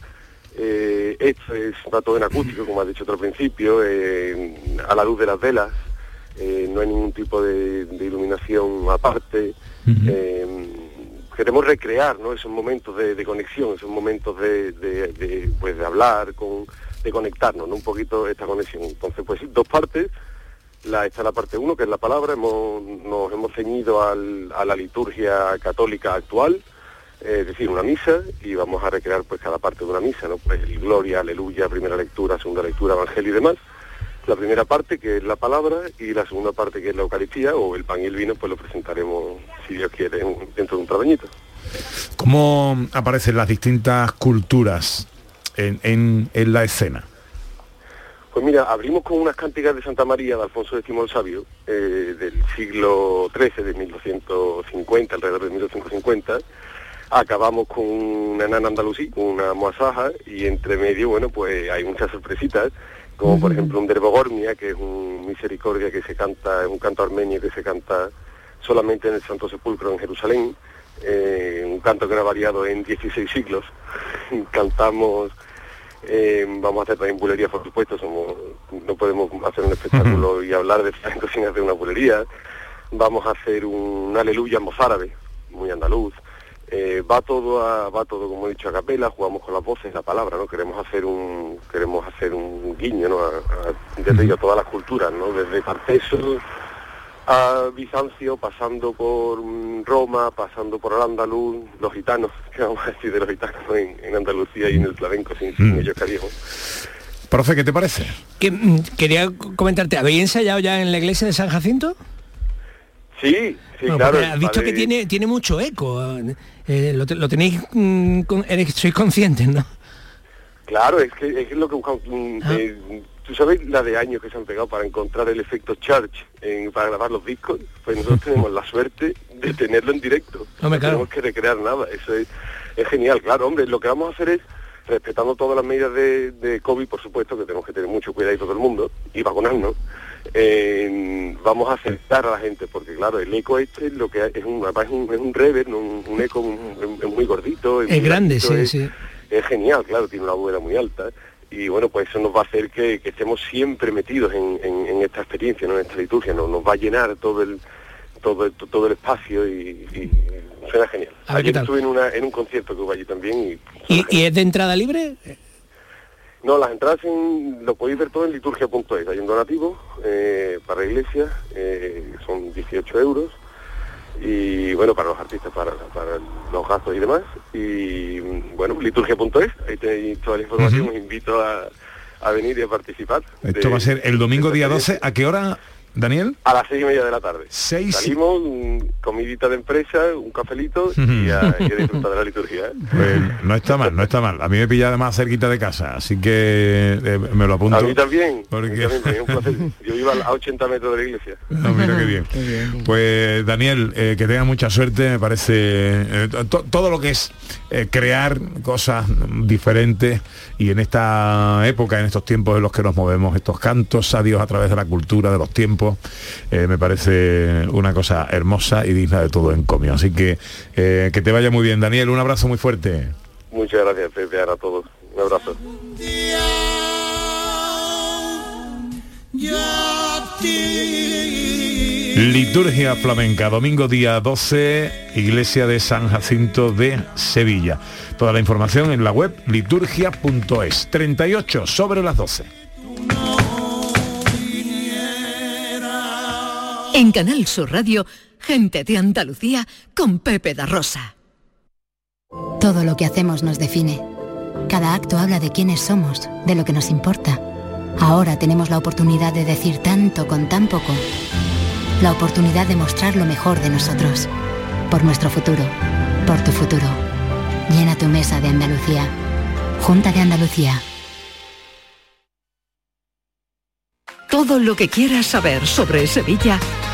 eh, esto es va todo en acústico, como has dicho tú al principio, eh, a la luz de las velas, eh, no hay ningún tipo de, de iluminación aparte. Eh, queremos recrear ¿no? esos momentos de, de conexión, esos momentos de, pues, de hablar, con, de conectarnos, ¿no? un poquito esta conexión. Entonces, pues dos partes. La, está la parte uno, que es la palabra, hemos, nos hemos ceñido al- a la liturgia católica actual, eh, es decir, una misa, y vamos a recrear pues cada parte de una misa, ¿no? Pues el gloria, aleluya, primera lectura, segunda lectura, evangelio y demás. La primera parte, que es la palabra, y la segunda parte, que es la Eucaristía, o el pan y el vino, pues lo presentaremos, si Dios quiere, en- dentro de un trabañito. ¿Cómo aparecen las distintas culturas en, en- en la escena? Pues mira, abrimos con unas cánticas de Santa María de Alfonso X el Sabio, eh, del siglo XIII, de 1250, alrededor de 1250. Acabamos con una nana andalusí, con una moasaja, y entre medio, bueno, pues hay muchas sorpresitas, como por ejemplo un Derbogormia, que es un misericordia que se canta, es un canto armenio que se canta solamente en el Santo Sepulcro en Jerusalén, eh, un canto que no ha variado en 16 siglos. Cantamos eh, vamos a hacer también bulería, por supuesto, somos, no podemos hacer un espectáculo y hablar de flamenco sin hacer una bulería. Vamos a hacer un aleluya mozárabe, muy andaluz. Eh, va todo a, va todo como he dicho a capela, jugamos con las voces, la palabra, ¿no? Queremos hacer un, queremos hacer un guiño, ¿no? A, a- ya te digo, a todas las culturas, ¿no? Desde Tarteso a Bizancio, pasando por mm, Roma, pasando por el andaluz, los gitanos, ¿qué vamos a decir de los gitanos ¿no? en, en Andalucía y en el flamenco, sin, sin ellos que digo. Profe, ¿qué te parece? Que, mm, quería comentarte, ¿habéis ensayado ya en la iglesia de San Jacinto? Sí, sí, Bueno, claro. has visto que tiene, tiene mucho eco. eh, lo, te- lo tenéis, mm, con- eres- sois conscientes, ¿no? Claro, es que es lo que buscamos. mm, Ah. eh, Tú sabes la de años que se han pegado para encontrar el efecto charge en- para grabar los discos. Pues nosotros tenemos la suerte de tenerlo en directo. No claro. tenemos que recrear nada. Eso es, es genial. Claro, hombre, lo que vamos a hacer es respetando todas las medidas de, de COVID, por supuesto, que tenemos que tener mucho cuidado y todo el mundo, y vacunarnos, eh, vamos a acercar a la gente, porque claro, el eco este lo que es un, es un, es un reverb, un, un eco un- es muy gordito, Es muy grande, sí, es- sí. es genial, claro, tiene una bóveda muy alta y bueno, pues eso nos va a hacer que, que estemos siempre metidos en, en- en esta experiencia, ¿no? en esta liturgia, ¿no? nos va a llenar todo el todo el, todo el espacio y, y suena genial. Ayer estuve en, una, en un concierto que hubo allí también y ¿Y, y es de entrada libre? No, las entradas en- lo podéis ver todo en liturgia.es, hay un donativo eh, para la iglesia, eh, son 18 euros y bueno, para los artistas, para, para los gastos y demás. Y bueno, liturgia.es, ahí tenéis toda la información, os invito a, a venir y a participar. Esto de- va a ser el domingo día 12. ¿A qué hora, Daniel? a las seis y media de la tarde. Seis Salimos, comidita de empresa, un cafelito y a, y a disfrutar de la liturgia. ¿eh? Pues no está mal, no está mal. A mí me pilla además cerquita de casa, así que eh, me lo apunto. A mí también, Porque- a mí también, un placer. Yo iba a 80 metros de la iglesia. Mira qué bien. Pues Daniel, eh, que tenga mucha suerte, me parece eh, to- todo lo que es eh, crear cosas diferentes y en esta época, en estos tiempos en los que nos movemos, estos cantos a Dios a través de la cultura, de los tiempos, eh, me parece una cosa hermosa y digna de todo encomio. Así que eh, que te vaya muy bien, Daniel. Un abrazo muy fuerte. Muchas gracias, Pepe, a todos. Un abrazo. Liturgia flamenca, domingo día 12, Iglesia de San Jacinto de Sevilla. Toda la información en la web liturgia.es. 38 sobre las 12. En Canal Sur Radio, gente de Andalucía con Pepe da Rosa. Todo lo que hacemos nos define. Cada acto habla de quiénes somos, de lo que nos importa. Ahora tenemos la oportunidad de decir tanto con tan poco. La oportunidad de mostrar lo mejor de nosotros. Por nuestro futuro. Por tu futuro. Llena tu mesa de Andalucía. Junta de Andalucía. Todo lo que quieras saber sobre Sevilla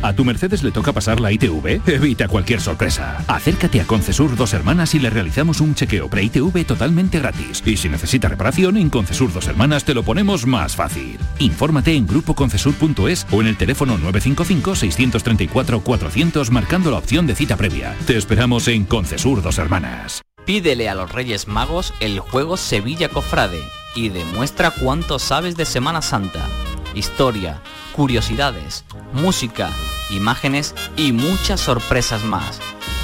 ¿A tu Mercedes le toca pasar la ITV? Evita cualquier sorpresa. Acércate a Concesur Dos Hermanas y le realizamos un chequeo pre-ITV totalmente gratis. Y si necesita reparación, en Concesur Dos Hermanas te lo ponemos más fácil. Infórmate en grupoconcesur.es o en el teléfono 955-634-400 marcando la opción de cita previa. Te esperamos en Concesur Dos Hermanas. Pídele a los Reyes Magos el juego Sevilla Cofrade y demuestra cuánto sabes de Semana Santa. Historia, curiosidades, música, imágenes y muchas sorpresas más.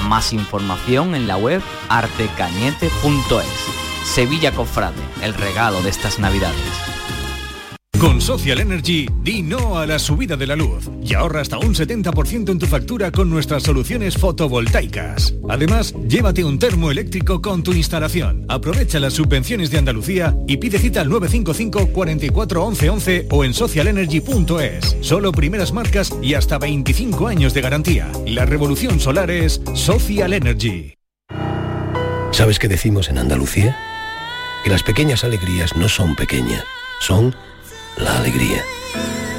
Más información en la web artecañete.es. Sevilla Cofrade, el regalo de estas navidades. Con Social Energy, di no a la subida de la luz y ahorra hasta un 70% en tu factura con nuestras soluciones fotovoltaicas. Además, llévate un termo eléctrico con tu instalación. Aprovecha las subvenciones de Andalucía y pide cita al 955 44 11 11 o en socialenergy.es. Solo primeras marcas y hasta 25 años de garantía. La revolución solar es Social Energy. ¿Sabes qué decimos en Andalucía? Que las pequeñas alegrías no son pequeñas, son la alegría.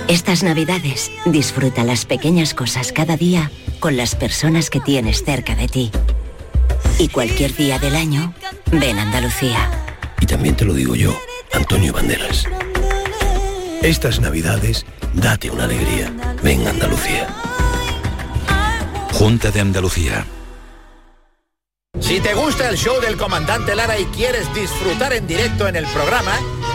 Estas navidades disfruta las pequeñas cosas cada día con las personas que tienes cerca de ti. Y cualquier día del año, ven a Andalucía. Y también te lo digo yo, Antonio Banderas. Estas navidades, date una alegría. Ven a Andalucía. Junta de Andalucía. Si te gusta el show del comandante Lara y quieres disfrutar en directo en el programa,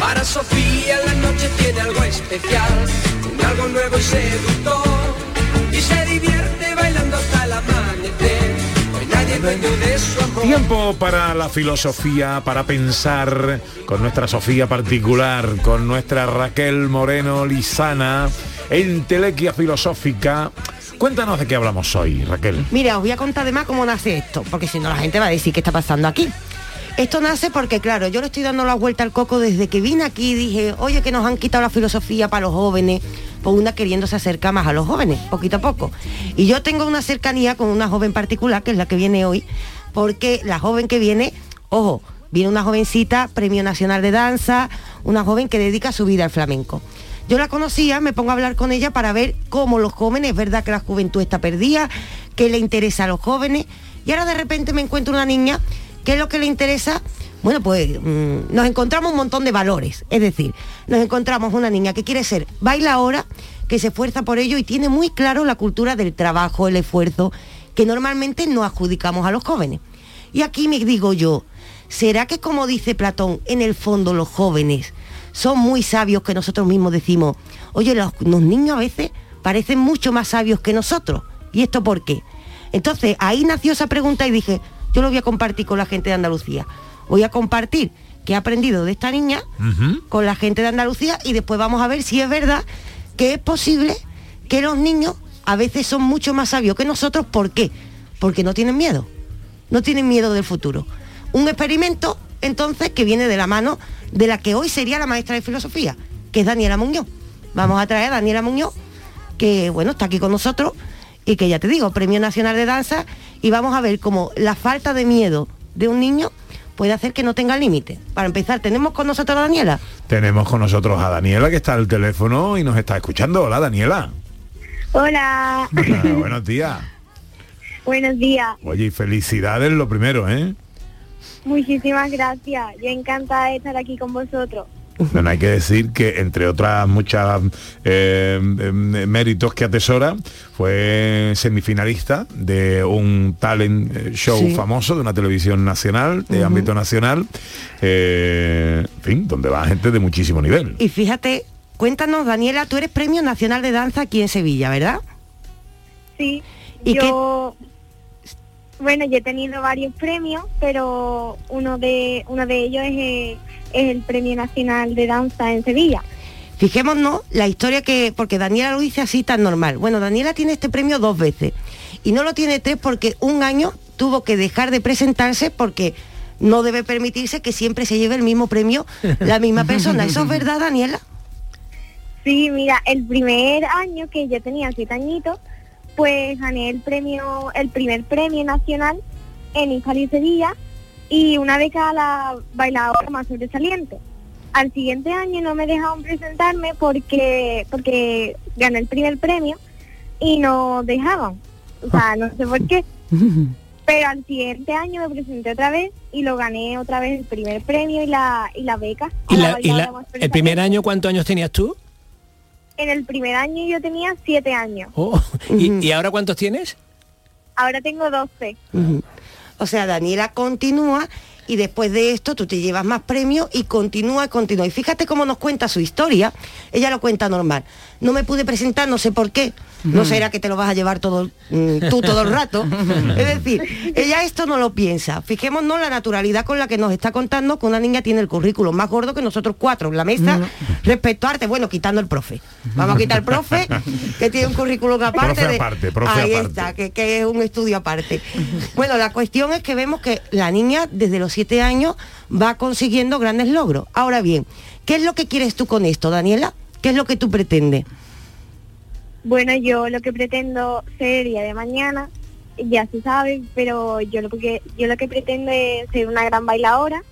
Para Sofía la noche tiene algo especial, algo nuevo y seductor, y se divierte bailando hasta el amanecer. Hoy nadie es dueño de su amor. Tiempo para la filosofía, para pensar con nuestra Sofía particular, con nuestra Raquel Moreno Lizana, entelequia filosófica. Cuéntanos de qué hablamos hoy, Raquel. Mira, os voy a contar además cómo nace esto, porque si no la gente va a decir qué está pasando aquí. Esto nace porque, claro, yo le estoy dando la vuelta al coco desde que vine aquí y dije, oye, que nos han quitado la filosofía para los jóvenes, por una queriéndose acercar más a los jóvenes, poquito a poco. Y yo tengo una cercanía con una joven particular, que es la que viene hoy, porque la joven que viene, ojo, viene una jovencita, Premio Nacional de Danza, una joven que dedica su vida al flamenco. Yo la conocía, me pongo a hablar con ella para ver cómo los jóvenes, es verdad que la juventud está perdida, qué le interesa a los jóvenes, y ahora de repente me encuentro una niña ¿Qué es lo que le interesa? Bueno, pues mmm, nos encontramos un montón de valores. Es decir, nos encontramos una niña que quiere ser bailaora, que se esfuerza por ello y tiene muy claro la cultura del trabajo, el esfuerzo, que normalmente no adjudicamos a los jóvenes. Y aquí me digo yo, ¿será que como dice Platón, en el fondo los jóvenes son muy sabios que nosotros mismos decimos, oye, los, los niños a veces parecen mucho más sabios que nosotros? ¿Y esto por qué? Entonces, ahí nació esa pregunta y dije, yo lo voy a compartir con la gente de Andalucía. Voy a compartir qué he aprendido de esta niña con la gente de Andalucía y después vamos a ver si es verdad que es posible que los niños a veces son mucho más sabios que nosotros. ¿Por qué? Porque no tienen miedo. No tienen miedo del futuro. Un experimento, entonces, que viene de la mano de la que hoy sería la maestra de filosofía, que es Daniela Muñoz. Vamos a traer a Daniela Muñoz, que bueno, está aquí con nosotros y que ya te digo, Premio Nacional de Danza, y vamos a ver cómo la falta de miedo de un niño puede hacer que no tenga límite. Para empezar, ¿tenemos con nosotros a Daniela? Tenemos con nosotros a Daniela que está al teléfono y nos está escuchando. Hola Daniela. Hola. Hola, buenos días. Buenos días. Oye, y felicidades lo primero, ¿eh? Muchísimas gracias. Yo encantada de estar aquí con vosotros. Bueno, hay que decir que entre otras muchas eh, eh, méritos que atesora, fue semifinalista de un talent show Sí. famoso de una televisión nacional, de ámbito nacional, eh, en fin, donde va gente de muchísimo nivel. Y fíjate, cuéntanos, Daniela, tú eres Premio Nacional de Danza aquí en Sevilla, ¿verdad? Sí. ¿Y yo, bueno, yo he tenido varios premios, pero uno de uno de ellos es, eh, es el Premio Nacional de Danza en Sevilla. Fijémonos la historia que, porque Daniela lo dice así tan normal. Bueno, Daniela tiene este premio dos veces y no lo tiene tres porque un año tuvo que dejar de presentarse porque no debe permitirse que siempre se lleve el mismo premio la misma persona. ¿Eso es verdad, Daniela? Sí, mira, el primer año que yo tenía siete añitos, pues gané el premio, el primer premio nacional en Hispali Sevilla y una beca a la bailadora más sobresaliente. Al siguiente año no me dejaron presentarme porque porque gané el primer premio y no dejaban. O sea, no sé por qué. Pero al siguiente año me presenté otra vez y lo gané otra vez el primer premio y la y la beca. ¿Y, la la- y la- el primer año cuántos años tenías tú? En el primer año yo tenía siete años. Oh, ¿y, y ahora cuántos tienes? Ahora tengo 12. Ujú. O sea, Daniela continúa y después de esto tú te llevas más premios y continúa y continúa. Y fíjate cómo nos cuenta su historia. Ella lo cuenta normal. No me pude presentar, no sé por qué. No será que te lo vas a llevar todo mm, tú todo el rato. Es decir, ella esto no lo piensa. Fijémonos la naturalidad con la que nos está contando que una niña tiene el currículum más gordo que nosotros cuatro en la mesa respecto a arte. Bueno, quitando el profe. Vamos a quitar el profe, que tiene un currículum aparte. Profe de- aparte, profe Ahí aparte. está, que, que es un estudio aparte. Bueno, la cuestión es que vemos que la niña desde los siete años va consiguiendo grandes logros. Ahora bien, ¿qué es lo que quieres tú con esto, Daniela? ¿Qué es lo que tú pretendes? Bueno, yo lo que pretendo ser día de mañana, ya se sabe, pero yo lo que yo lo que pretendo es ser una gran bailadora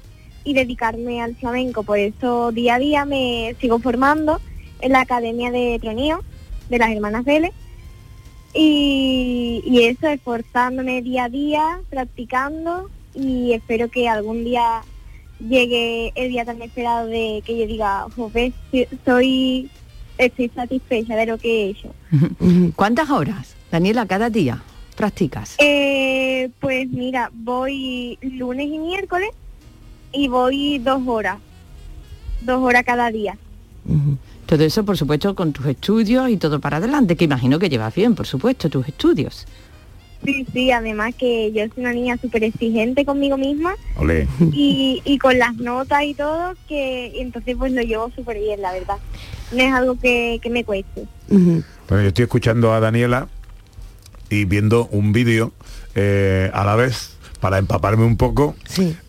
y dedicarme al flamenco. Por eso día a día me sigo formando en la Academia de Tronío de las Hermanas Vélez. Y eso, esforzándome día a día, practicando y espero que algún día llegue el día tan esperado de que yo diga, joder, soy, estoy satisfecha de lo que he hecho. ¿Cuántas horas, Daniela, cada día practicas? Eh, pues mira, voy lunes y miércoles y voy dos horas, dos horas cada día. Todo eso, por supuesto, con tus estudios y todo para adelante, que imagino que llevas bien, por supuesto, tus estudios. Sí, sí, además que yo soy una niña súper exigente conmigo misma Olé. y, y con las notas y todo, que entonces pues lo llevo súper bien, la verdad. No es algo que, que me cueste. Bueno, yo estoy escuchando a Daniela y viendo un vídeo eh, a la vez para empaparme un poco,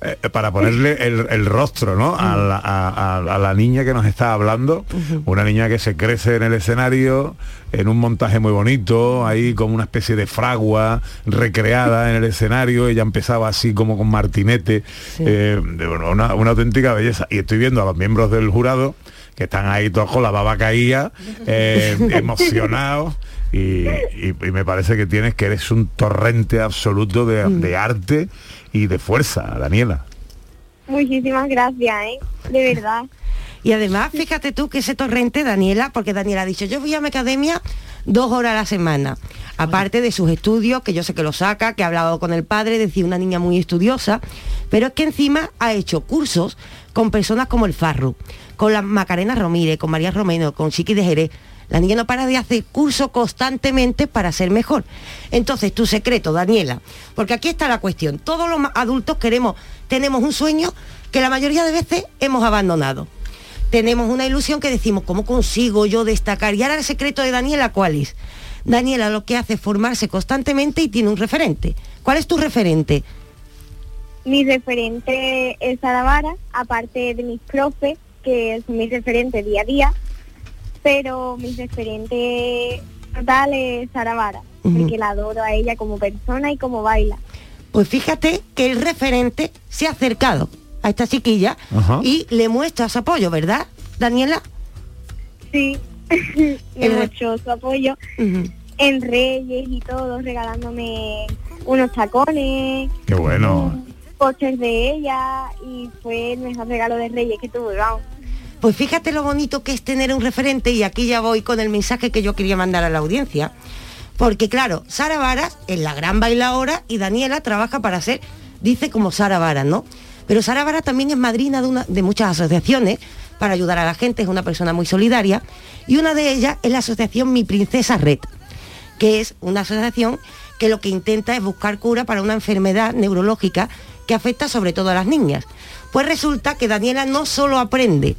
eh, para ponerle el, el rostro ¿no? a, la, a- a- a la niña que nos está hablando, una niña que se crece en el escenario, en un montaje muy bonito, ahí como una especie de fragua recreada en el escenario, ella empezaba así como con martinete, eh, de- bueno, una, una auténtica belleza. Y estoy viendo a los miembros del jurado que están ahí todos con la baba caída, eh, emocionados. Y, y- y me parece que tienes que eres un torrente absoluto de, de arte y de fuerza, Daniela. Muchísimas gracias, ¿eh? De verdad. Y además, fíjate tú que ese torrente, Daniela, porque Daniela ha dicho, yo voy a mi academia dos horas a la semana, aparte de sus estudios, que yo sé que lo saca, que ha hablado con el padre, decir, una niña muy estudiosa, pero es que encima ha hecho cursos con personas como el Farru, con la Macarena Romírez, con María Romero, con Chiqui de Jerez. La niña no para de hacer curso constantemente para ser mejor. Entonces, tu secreto, Daniela, porque aquí está la cuestión. Todos los adultos queremos, tenemos un sueño que la mayoría de veces hemos abandonado. Tenemos una ilusión que decimos, ¿cómo consigo yo destacar? Y ahora el secreto de Daniela, ¿cuál es? Daniela lo que hace es formarse constantemente y tiene un referente. ¿Cuál es tu referente? Mi referente es Sara Vara, aparte de mis profes, que son mis referentes día a día, pero mi referente total es Sara Vara, Ujú. porque la adoro a ella como persona y como baila. Pues fíjate que el referente se ha acercado a esta chiquilla Ajá. y le muestra su apoyo, ¿verdad, Daniela? Sí, me El- mucho su apoyo en Reyes y todo, regalándome unos tacones, Qué bueno. pósters de ella y fue el mejor regalo de Reyes que tuve, vamos. Pues fíjate lo bonito que es tener un referente y aquí ya voy con el mensaje que yo quería mandar a la audiencia. Porque claro, Sara Varas es la gran bailadora y Daniela trabaja para ser, dice como Sara Varas, ¿no? Pero Sara Varas también es madrina de, una, de muchas asociaciones para ayudar a la gente, es una persona muy solidaria y una de ellas es la asociación Mi Princesa Red, que es una asociación que lo que intenta es buscar cura para una enfermedad neurológica que afecta sobre todo a las niñas. Pues resulta que Daniela no solo aprende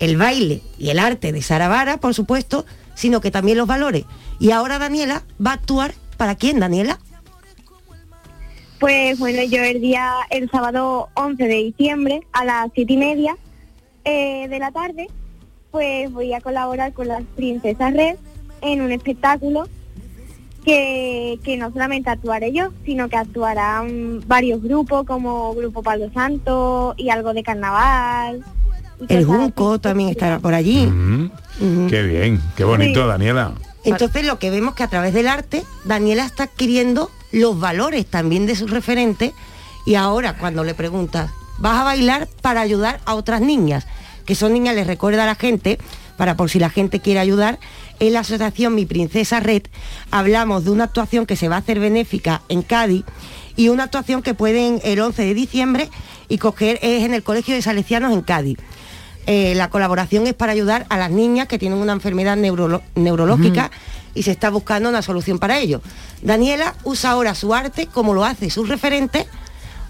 el baile y el arte de Sara Vara, por supuesto, sino que también los valores. Y ahora Daniela va a actuar para quién, Daniela? Pues bueno, yo el día, el sábado 11 de diciembre a las siete y media eh, de la tarde, pues voy a colaborar con las Princesas Red en un espectáculo que, que no solamente actuaré yo, sino que actuarán varios grupos como Grupo Palo Santo y algo de carnaval. El Junco también estará por allí. Qué bien, qué bonito, Sí. Daniela. Entonces lo que vemos que a través del arte, Daniela está adquiriendo los valores también de su referente y ahora cuando le preguntas, vas a bailar para ayudar a otras niñas, que son niñas, les recuerda a la gente, para por si la gente quiere ayudar, en la asociación Mi Princesa Red hablamos de una actuación que se va a hacer benéfica en Cádiz y una actuación que pueden el 11 de diciembre y coger es en el Colegio de Salesianos en Cádiz. Eh, la colaboración es para ayudar a las niñas que tienen una enfermedad neurológica y se está buscando una solución para ello. Daniela usa ahora su arte, como lo hace su referente,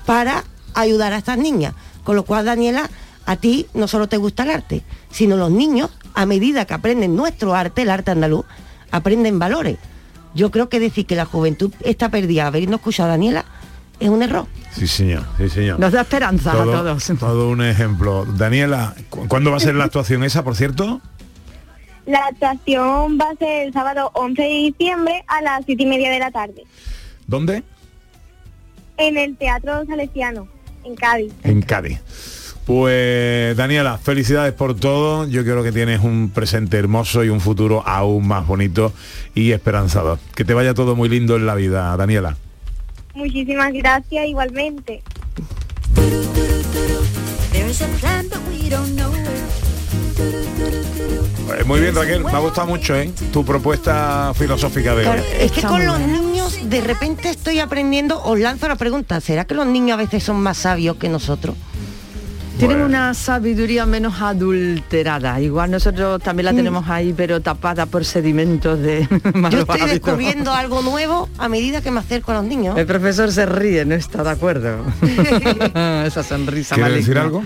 para ayudar a estas niñas. Con lo cual, Daniela, a ti no solo te gusta el arte, sino los niños, a medida que aprenden nuestro arte, el arte andaluz, aprenden valores. Yo creo que decir que la juventud está perdida, habernos escuchado a Daniela, es un error. Sí, señor, sí, señor. Nos da esperanza todo, a todos. Todo un ejemplo. Daniela, ¿cu- ¿cuándo va a ser la actuación esa, por cierto? La actuación va a ser el sábado 11 de diciembre a las siete y media de la tarde ¿Dónde? en el Teatro Salesiano, en Cádiz. En Cádiz. Pues Daniela, felicidades por todo. Yo creo que tienes un presente hermoso y un futuro aún más bonito y esperanzador. Que te vaya todo muy lindo en la vida, Daniela. Muchísimas gracias igualmente. Eh, Muy bien, Raquel, me ha gustado mucho, ¿eh? Tu propuesta filosófica de hoy. Claro, es que con los niños de repente estoy aprendiendo, os lanzo la pregunta, ¿será que los niños a veces son más sabios que nosotros? Tienen una sabiduría menos adulterada. Igual nosotros también la Mm. tenemos ahí, pero tapada por sedimentos de malos Yo estoy hábitos. descubriendo algo nuevo a medida que me acerco a los niños. El profesor se ríe, no está de acuerdo. Esa sonrisa ¿Quieres decir algo?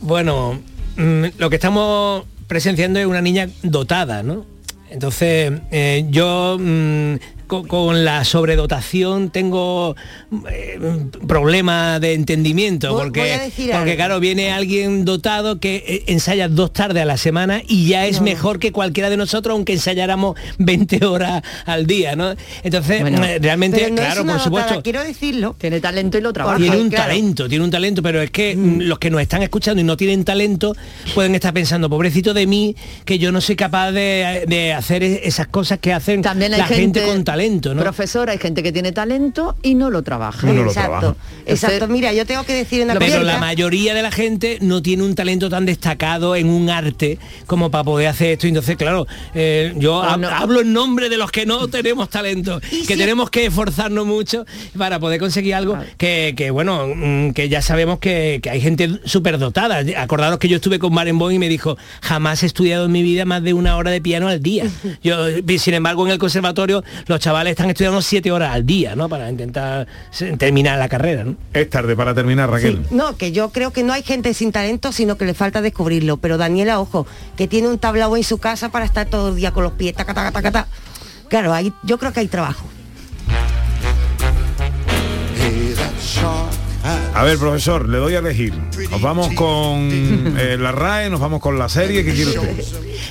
Bueno, mm, lo que estamos presenciando es una niña dotada, ¿no? Entonces, eh, yo mm, co- con, la sobredotación tengo eh, problemas de entendimiento, Voy- porque, voy porque claro, viene alguien dotado que eh, ensaya dos tardes a la semana y ya es No. mejor que cualquiera de nosotros, aunque ensayáramos 20 horas al día, ¿no? Entonces, Bueno, eh, realmente, no claro, por dotada, supuesto, quiero decirlo. Tiene talento y lo trabaja. tiene un claro. talento, tiene un talento, pero es que mm, los que nos están escuchando y no tienen talento pueden estar pensando, pobrecito de mí, que yo no soy capaz de, de hacer esas cosas que hacen También la gente, gente- con talento. Talento, ¿no? Profesor, hay gente que tiene talento y no lo trabaja. exacto, exacto. Mira, yo tengo que decir una Pero cosa. la mayoría de la gente no tiene un talento tan destacado en un arte como para poder hacer esto. Entonces, claro, eh, yo hab- hablo en nombre de los que no tenemos talento, que tenemos que esforzarnos mucho para poder conseguir algo que, que, bueno, mm, que ya sabemos que, que hay gente súper dotada. Acordaros que yo estuve con Barenboim y me dijo, jamás he estudiado en mi vida más de una hora de piano al día. Yo, sin embargo, en el conservatorio los chavales están estudiando siete horas al día, ¿no? Para intentar terminar la carrera, ¿no? Es tarde para terminar, Raquel. No, que yo creo que no hay gente sin talento, sino que le falta descubrirlo. Pero Daniela, ojo, que tiene un tablao en su casa para estar todo el día con los pies, taca, taca, taca, taca. Claro, ahí, yo creo que hay trabajo. A ver, profesor, le doy a elegir. Nos vamos con eh, la RAE, nos vamos con la serie, ¿qué quiere usted?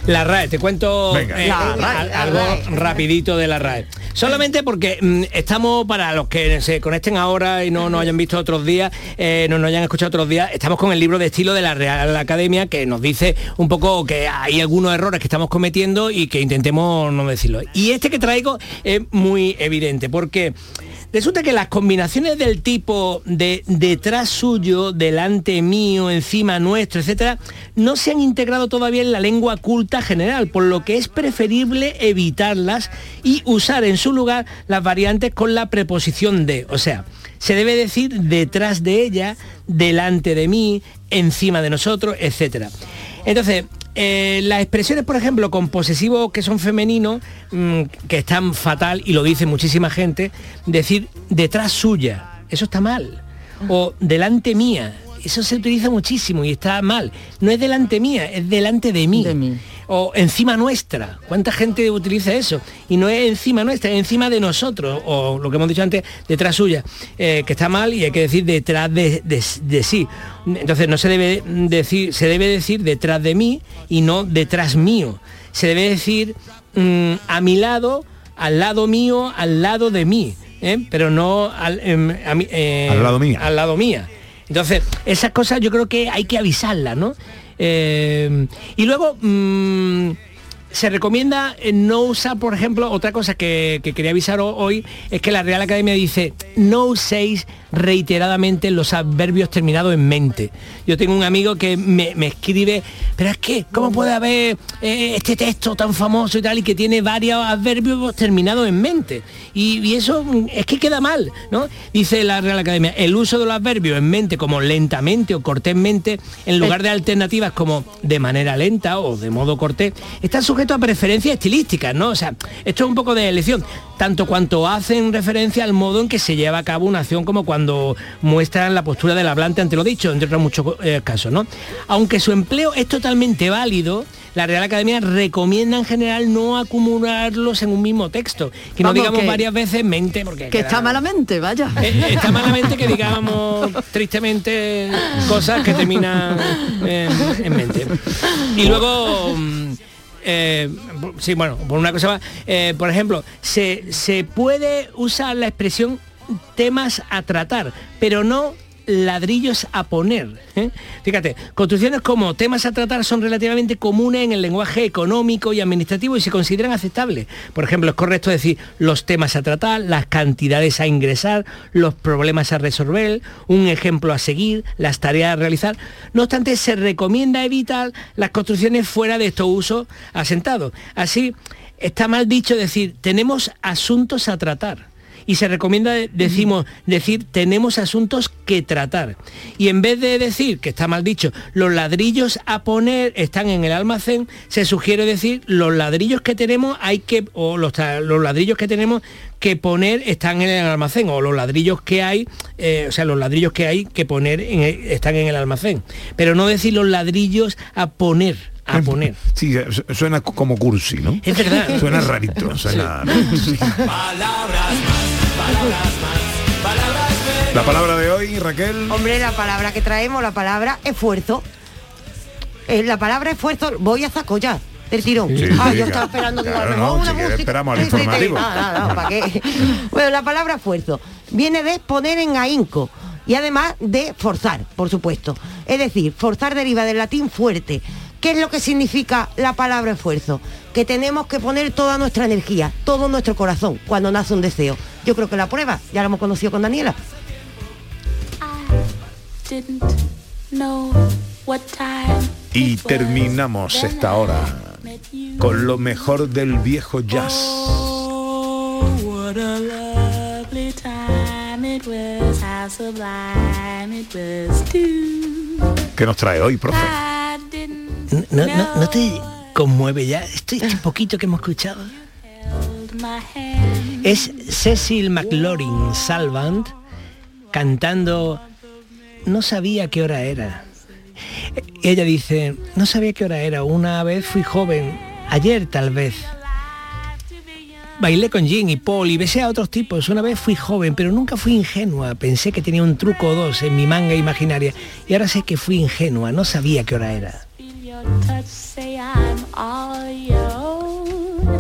La RAE, te cuento Venga. eh, La al- RAE, la algo RAE. rapidito de la RAE. Solamente porque mm, estamos, para los que se conecten ahora y no nos hayan visto otros días, eh, no nos hayan escuchado otros días, estamos con el libro de estilo de la Real Academia que nos dice un poco que hay algunos errores que estamos cometiendo y que intentemos no decirlo. Y este que traigo es muy evidente porque... Resulta que las combinaciones del tipo de detrás suyo, delante mío, encima nuestro, etcétera, no se han integrado todavía en la lengua culta general, por lo que es preferible evitarlas y usar en su lugar las variantes con la preposición de. O sea, se debe decir detrás de ella, delante de mí, encima de nosotros, etcétera. Entonces, eh, las expresiones, por ejemplo, con posesivos que son femeninos, mm, que están fatal, y lo dice muchísima gente, decir detrás suya, eso está mal. O delante mía, eso se utiliza muchísimo y está mal. No es delante mía, es delante de mí. O encima nuestra. ¿Cuánta gente utiliza eso? Y no es encima nuestra, es encima de nosotros. O lo que hemos dicho antes, detrás suya. eh, que está mal y hay que decir detrás de, de- de sí. Entonces no se debe decir, se debe decir detrás de mí y no detrás mío. Se debe decir mm, a mi lado, al lado mío, al lado de mí. ¿eh? Pero no al, em, a mí, eh, Al lado mía. Al lado mía. Entonces, esas cosas yo creo que hay que avisarlas, ¿no? Eh, y luego mm, se recomienda eh, no usar, por ejemplo, otra cosa que, que quería avisar ho- hoy es que la Real Academia dice no uséis reiteradamente los adverbios terminados en mente. Yo tengo un amigo que me, me escribe, pero es que, ¿cómo puede haber eh, este texto tan famoso y tal y que tiene varios adverbios terminados en mente? Y, y eso mm, es que queda mal, ¿no? Dice la Real Academia, el uso de los adverbios en mente como lentamente o cortésmente, en lugar de alternativas como de manera lenta o de modo cortés, está sujeto a preferencias estilísticas, ¿no? O sea, esto es un poco de elección, tanto cuanto hacen referencia al modo en que se lleva a cabo una acción como cuando muestran la postura del hablante ante lo dicho, entre otros muchos eh, casos, ¿no? Aunque su empleo es totalmente válido, la Real Academia recomienda en general no acumularlos en un mismo texto, que no digamos que- varias veces mente, porque Que queda- está malamente, vaya. eh, está malamente que digamos tristemente cosas que terminan en, en mente. Y luego, mm, eh, sí, bueno, por una cosa más, eh, por ejemplo, se, se puede usar la expresión temas a tratar, pero no ladrillos a poner. ¿eh? Fíjate, construcciones como temas a tratar son relativamente comunes en el lenguaje económico y administrativo y se consideran aceptables. Por ejemplo, es correcto decir los temas a tratar, las cantidades a ingresar, los problemas a resolver, un ejemplo a seguir, las tareas a realizar. No obstante, se recomienda evitar las construcciones fuera de estos usos asentados. Así, está mal dicho decir tenemos asuntos a tratar y se recomienda decimos decir tenemos asuntos que tratar. Y en vez de decir que está mal dicho los ladrillos a poner están en el almacén se sugiere decir los ladrillos que tenemos hay que o los, los ladrillos que tenemos que poner están en el almacén o los ladrillos que hay eh, o sea los ladrillos que hay que poner en el- están en el almacén. Pero no decir los ladrillos a poner a poner. Sí, su- suena como cursi, ¿no? Es verdad. Suena rarito, suena... La palabra de hoy, Raquel. Hombre, la palabra que traemos, la palabra esfuerzo. Eh, la palabra esfuerzo, voy a saco ya. Del tirón. Sí, ah, sí, yo estaba esperando que Claro, no, si música. esperamos al informativo. Bueno, la palabra esfuerzo viene de poner en ahínco y además de forzar, por supuesto. Es decir, forzar deriva del latín fuerte, ¿Qué es lo que significa la palabra esfuerzo? Que tenemos que poner toda nuestra energía, todo nuestro corazón cuando nace un deseo. Yo creo que la prueba ya la hemos conocido con Daniela. Y terminamos esta hora con lo mejor del viejo jazz. Oh. ¿Qué nos trae hoy, profe? ¿No, no, no te conmueve ya este, este poquito que hemos escuchado? Es Cecil McLaurin Salvant cantando No sabía qué hora era. Ella dice, no sabía qué hora era, una vez fui joven, ayer tal vez. Bailé con Jim y Paul y besé a otros tipos. Una vez fui joven, pero nunca fui ingenua. Pensé que tenía un truco o dos en mi manga imaginaria. Y ahora sé que fui ingenua, no sabía qué hora era. All your own.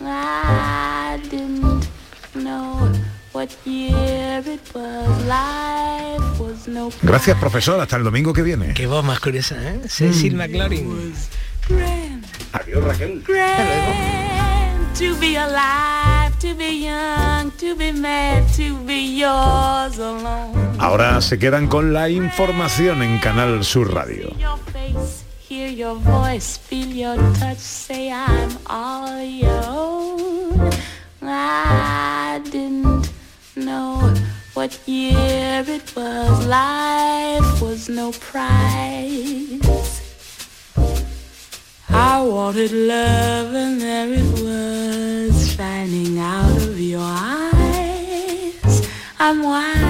I didn't know what year it was, life was no Gracias, profesor. Hasta el domingo que viene. Qué voz más curiosa, ¿eh? Cecil McLaurin. Adiós, Raquel. grand to be alive, to be young, to be mad, to be yours alone. Ahora se quedan con la información en Canal Sur Radio. Hear your voice, feel your touch, say I'm all your own. I didn't know what year it was, life was no prize. I wanted love and there it was shining out of your eyes. I'm wise